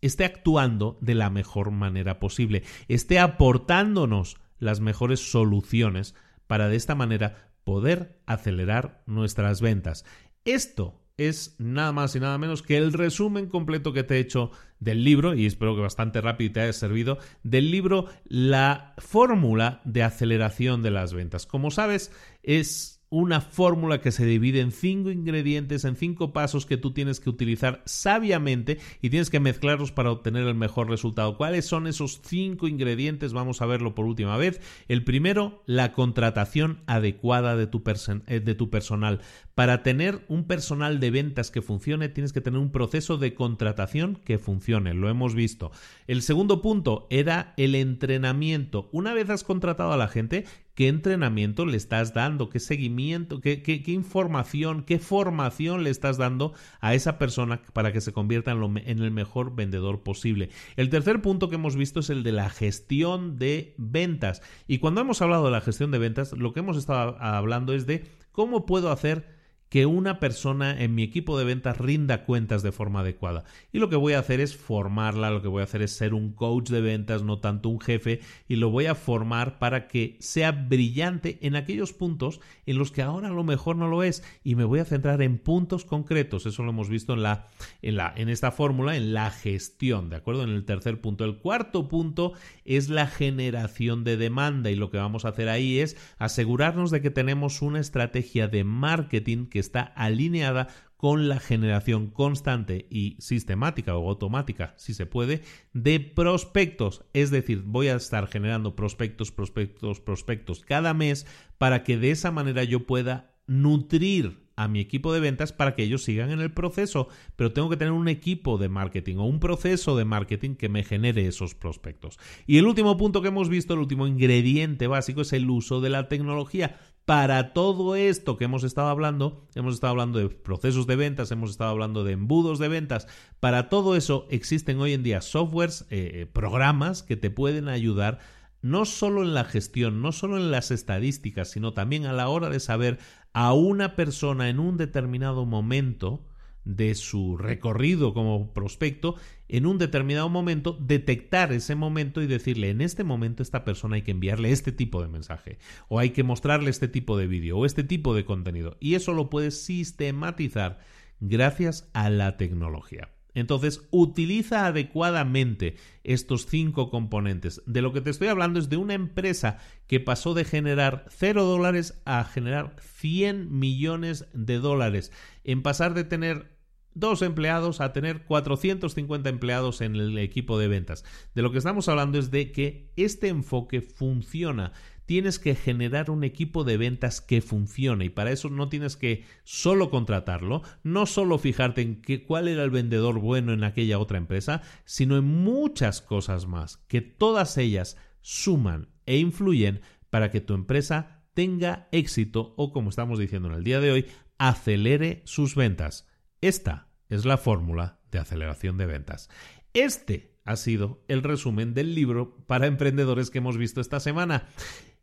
esté actuando de la mejor manera posible, esté aportándonos las mejores soluciones para de esta manera poder acelerar nuestras ventas. Esto es nada más y nada menos que el resumen completo que te he hecho del libro, y espero que bastante rápido te haya servido, del libro La fórmula de aceleración de las ventas. Como sabes, es una fórmula que se divide en cinco ingredientes, en cinco pasos que tú tienes que utilizar sabiamente y tienes que mezclarlos para obtener el mejor resultado. ¿Cuáles son esos cinco ingredientes? Vamos a verlo por última vez. El primero, la contratación adecuada de tu, eh, de tu personal. Para tener un personal de ventas que funcione, tienes que tener un proceso de contratación que funcione. Lo hemos visto. El segundo punto era el entrenamiento. Una vez has contratado a la gente, qué entrenamiento le estás dando, qué seguimiento, qué, qué, información, qué formación le estás dando a esa persona para que se convierta en, en, el mejor vendedor posible. El tercer punto que hemos visto es el de la gestión de ventas. Y cuando hemos hablado de la gestión de ventas, lo que hemos estado hablando es de cómo puedo hacer que una persona en mi equipo de ventas rinda cuentas de forma adecuada. Y lo que voy a hacer es formarla, lo que voy a hacer es ser un coach de ventas, no tanto un jefe, y lo voy a formar para que sea brillante en aquellos puntos en los que ahora a lo mejor no lo es. Y me voy a centrar en puntos concretos. Eso lo hemos visto en la, en la, en esta fórmula, en la gestión, ¿de acuerdo? En el tercer punto. El cuarto punto es la generación de demanda. Y lo que vamos a hacer ahí es asegurarnos de que tenemos una estrategia de marketing que está alineada con la generación constante y sistemática o automática, si se puede, de prospectos. Es decir, voy a estar generando prospectos, prospectos, prospectos cada mes para que de esa manera yo pueda nutrir a mi equipo de ventas para que ellos sigan en el proceso, pero tengo que tener un equipo de marketing o un proceso de marketing que me genere esos prospectos. Y el último punto que hemos visto, el último ingrediente básico es el uso de la tecnología. Para todo esto que hemos estado hablando, hemos estado hablando de procesos de ventas, hemos estado hablando de embudos de ventas. Para todo eso existen hoy en día softwares, eh, eh, programas que te pueden ayudar no solo en la gestión, no solo en las estadísticas, sino también a la hora de saber a una persona en un determinado momento de su recorrido como prospecto, en un determinado momento detectar ese momento y decirle en este momento esta persona hay que enviarle este tipo de mensaje o hay que mostrarle este tipo de vídeo o este tipo de contenido y eso lo puedes sistematizar gracias a la tecnología. Entonces, utiliza adecuadamente estos cinco componentes. De lo que te estoy hablando es de una empresa que pasó de generar 0 dólares a generar 100 millones de dólares. En pasar de tener dos empleados a tener 450 empleados en el equipo de ventas. De lo que estamos hablando es de que este enfoque funciona tienes que generar un equipo de ventas que funcione y para eso no tienes que solo contratarlo, no solo fijarte en cuál era el vendedor bueno en aquella otra empresa, sino en muchas cosas más, que todas ellas suman e influyen para que tu empresa tenga éxito o, como estamos diciendo en el día de hoy, acelere sus ventas. Esta es la fórmula de aceleración de ventas. Este ha sido el resumen del libro para emprendedores que hemos visto esta semana.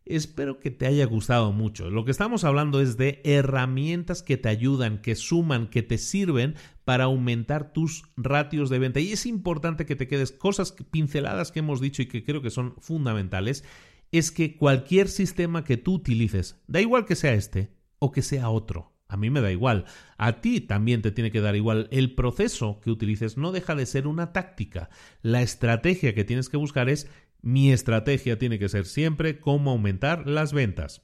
Espero que te haya gustado mucho. Lo que estamos hablando es de herramientas que te ayudan, que suman, que te sirven para aumentar tus ratios de venta. Y es importante que te quedes cosas pinceladas que hemos dicho y que creo que son fundamentales. Es que cualquier sistema que tú utilices, da igual que sea este o que sea otro, a mí me da igual. A ti también te tiene que dar igual. El proceso que utilices no deja de ser una táctica. La estrategia que tienes que buscar es mi estrategia tiene que ser siempre cómo aumentar las ventas.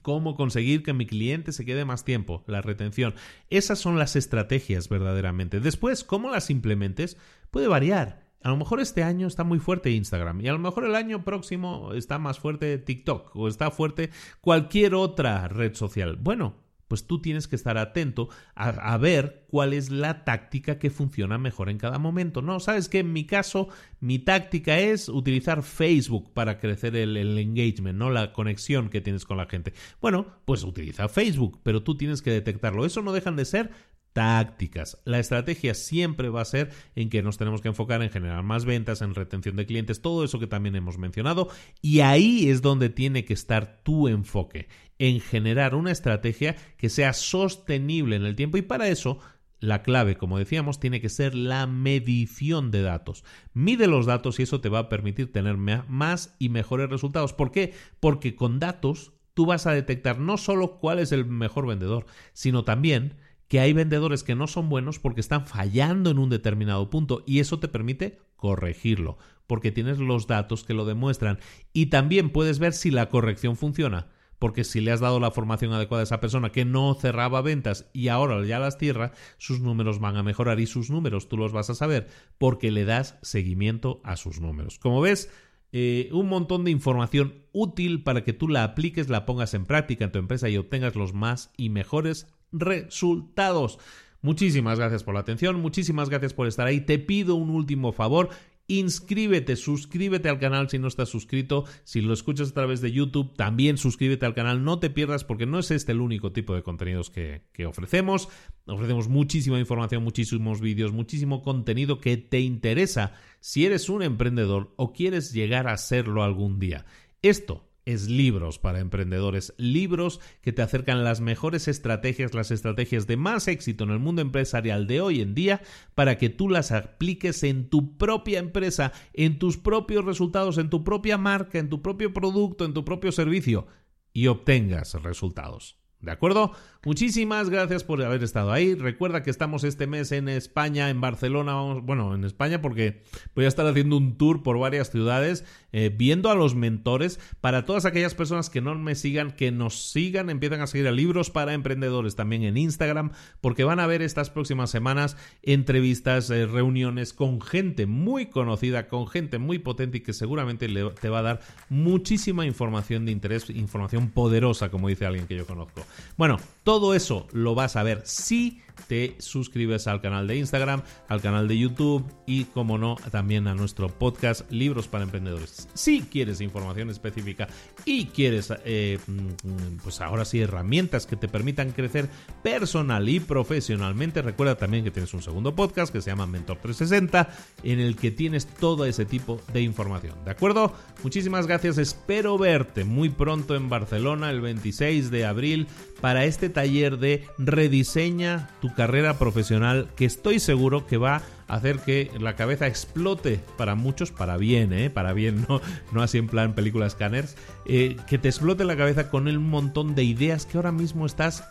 Cómo conseguir que mi cliente se quede más tiempo, la retención. Esas son las estrategias verdaderamente. Después, cómo las implementes puede variar. A lo mejor este año está muy fuerte Instagram y a lo mejor el año próximo está más fuerte TikTok o está fuerte cualquier otra red social. Bueno, pues tú tienes que estar atento a, ver cuál es la táctica que funciona mejor en cada momento. No, sabes que en mi caso mi táctica es utilizar Facebook para crecer el, el, engagement, no la conexión que tienes con la gente. Bueno, pues utiliza Facebook, pero tú tienes que detectarlo. Eso no dejan de ser tácticas. La estrategia siempre va a ser en que nos tenemos que enfocar en generar más ventas, en retención de clientes, todo eso que también hemos mencionado. Y ahí es donde tiene que estar tu enfoque, en generar una estrategia que sea sostenible en el tiempo y para eso la clave, como decíamos, tiene que ser la medición de datos. Mide los datos y eso te va a permitir tener más y mejores resultados. ¿Por qué? Porque con datos tú vas a detectar no solo cuál es el mejor vendedor, sino también que hay vendedores que no son buenos porque están fallando en un determinado punto y eso te permite corregirlo, porque tienes los datos que lo demuestran y también puedes ver si la corrección funciona. Porque si le has dado la formación adecuada a esa persona que no cerraba ventas y ahora ya las cierra, sus números van a mejorar y sus números tú los vas a saber porque le das seguimiento a sus números. Como ves, eh, un montón de información útil para que tú la apliques, la pongas en práctica en tu empresa y obtengas los más y mejores resultados. Muchísimas gracias por la atención, muchísimas gracias por estar ahí. Te pido un último favor inscríbete, suscríbete al canal si no estás suscrito. Si lo escuchas a través de YouTube, también suscríbete al canal. No te pierdas porque no es este el único tipo de contenidos que, ofrecemos. Ofrecemos muchísima información, muchísimos vídeos, muchísimo contenido que te interesa si eres un emprendedor o quieres llegar a serlo algún día. Esto es libros para emprendedores, libros que te acercan las mejores estrategias, las estrategias de más éxito en el mundo empresarial de hoy en día para que tú las apliques en tu propia empresa, en tus propios resultados, en tu propia marca, en tu propio producto, en tu propio servicio y obtengas resultados. ¿De acuerdo? Muchísimas gracias por haber estado ahí. Recuerda que estamos este mes en España, en Barcelona, bueno, en España porque voy a estar haciendo un tour por varias ciudades, eh, viendo a los mentores para todas aquellas personas que no me sigan, que nos sigan, empiezan a seguir a Libros para Emprendedores también en Instagram, porque van a ver estas próximas semanas entrevistas, eh, reuniones con gente muy conocida, con gente muy potente y que seguramente te va a dar muchísima información de interés, información poderosa, como dice alguien que yo conozco. Bueno, todo eso lo vas a ver. Si te suscribes al canal de Instagram, al canal de YouTube y, como no, también a nuestro podcast Libros para Emprendedores. Si quieres información específica y quieres, eh, mm, pues ahora sí, herramientas que te permitan crecer personal y profesionalmente, recuerda también que tienes un segundo podcast que se llama Mentor 360, en el que tienes todo ese tipo de información. ¿De acuerdo? Muchísimas gracias. Espero verte muy pronto en Barcelona el 26 de abril para este taller de rediseña tu carrera profesional que estoy seguro que va a hacer que la cabeza explote para muchos, para bien, ¿eh? para bien, no, no así en plan películas scanners, eh, que te explote la cabeza con un montón de ideas que ahora mismo estás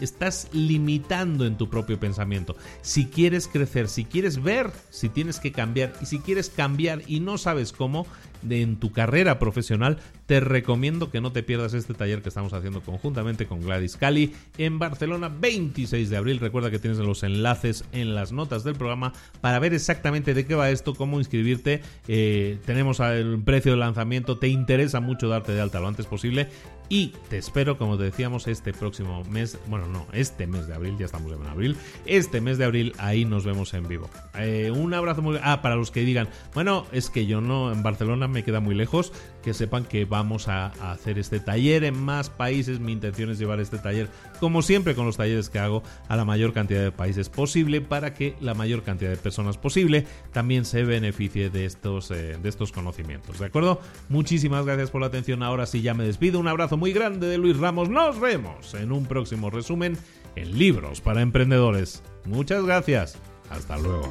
estás limitando en tu propio pensamiento. Si quieres crecer, si quieres ver si tienes que cambiar y si quieres cambiar y no sabes cómo, en tu carrera profesional, te recomiendo que no te pierdas este taller que estamos haciendo conjuntamente con Gladys Cali en Barcelona 26 de abril. Recuerda que tienes los enlaces en las notas del programa para ver exactamente de qué va esto, cómo inscribirte. Eh, tenemos el precio de lanzamiento, te interesa mucho darte de alta lo antes posible y te espero, como te decíamos, este próximo mes, bueno, no, este mes de abril, ya estamos en abril, este mes de abril, ahí nos vemos en vivo. Eh, un abrazo muy... Ah, para los que digan, bueno, es que yo no, en Barcelona me queda muy lejos, que sepan que vamos a, hacer este taller en más países, mi intención es llevar este taller, como siempre con los talleres que hago, a la mayor cantidad de países posible, para que la mayor cantidad de personas posible también se beneficie de estos, eh, de estos conocimientos, ¿de acuerdo? Muchísimas gracias por la atención, ahora sí ya me despido, un abrazo muy grande de Luis Ramos. Nos vemos en un próximo resumen en Libros para Emprendedores. Muchas gracias. Hasta luego.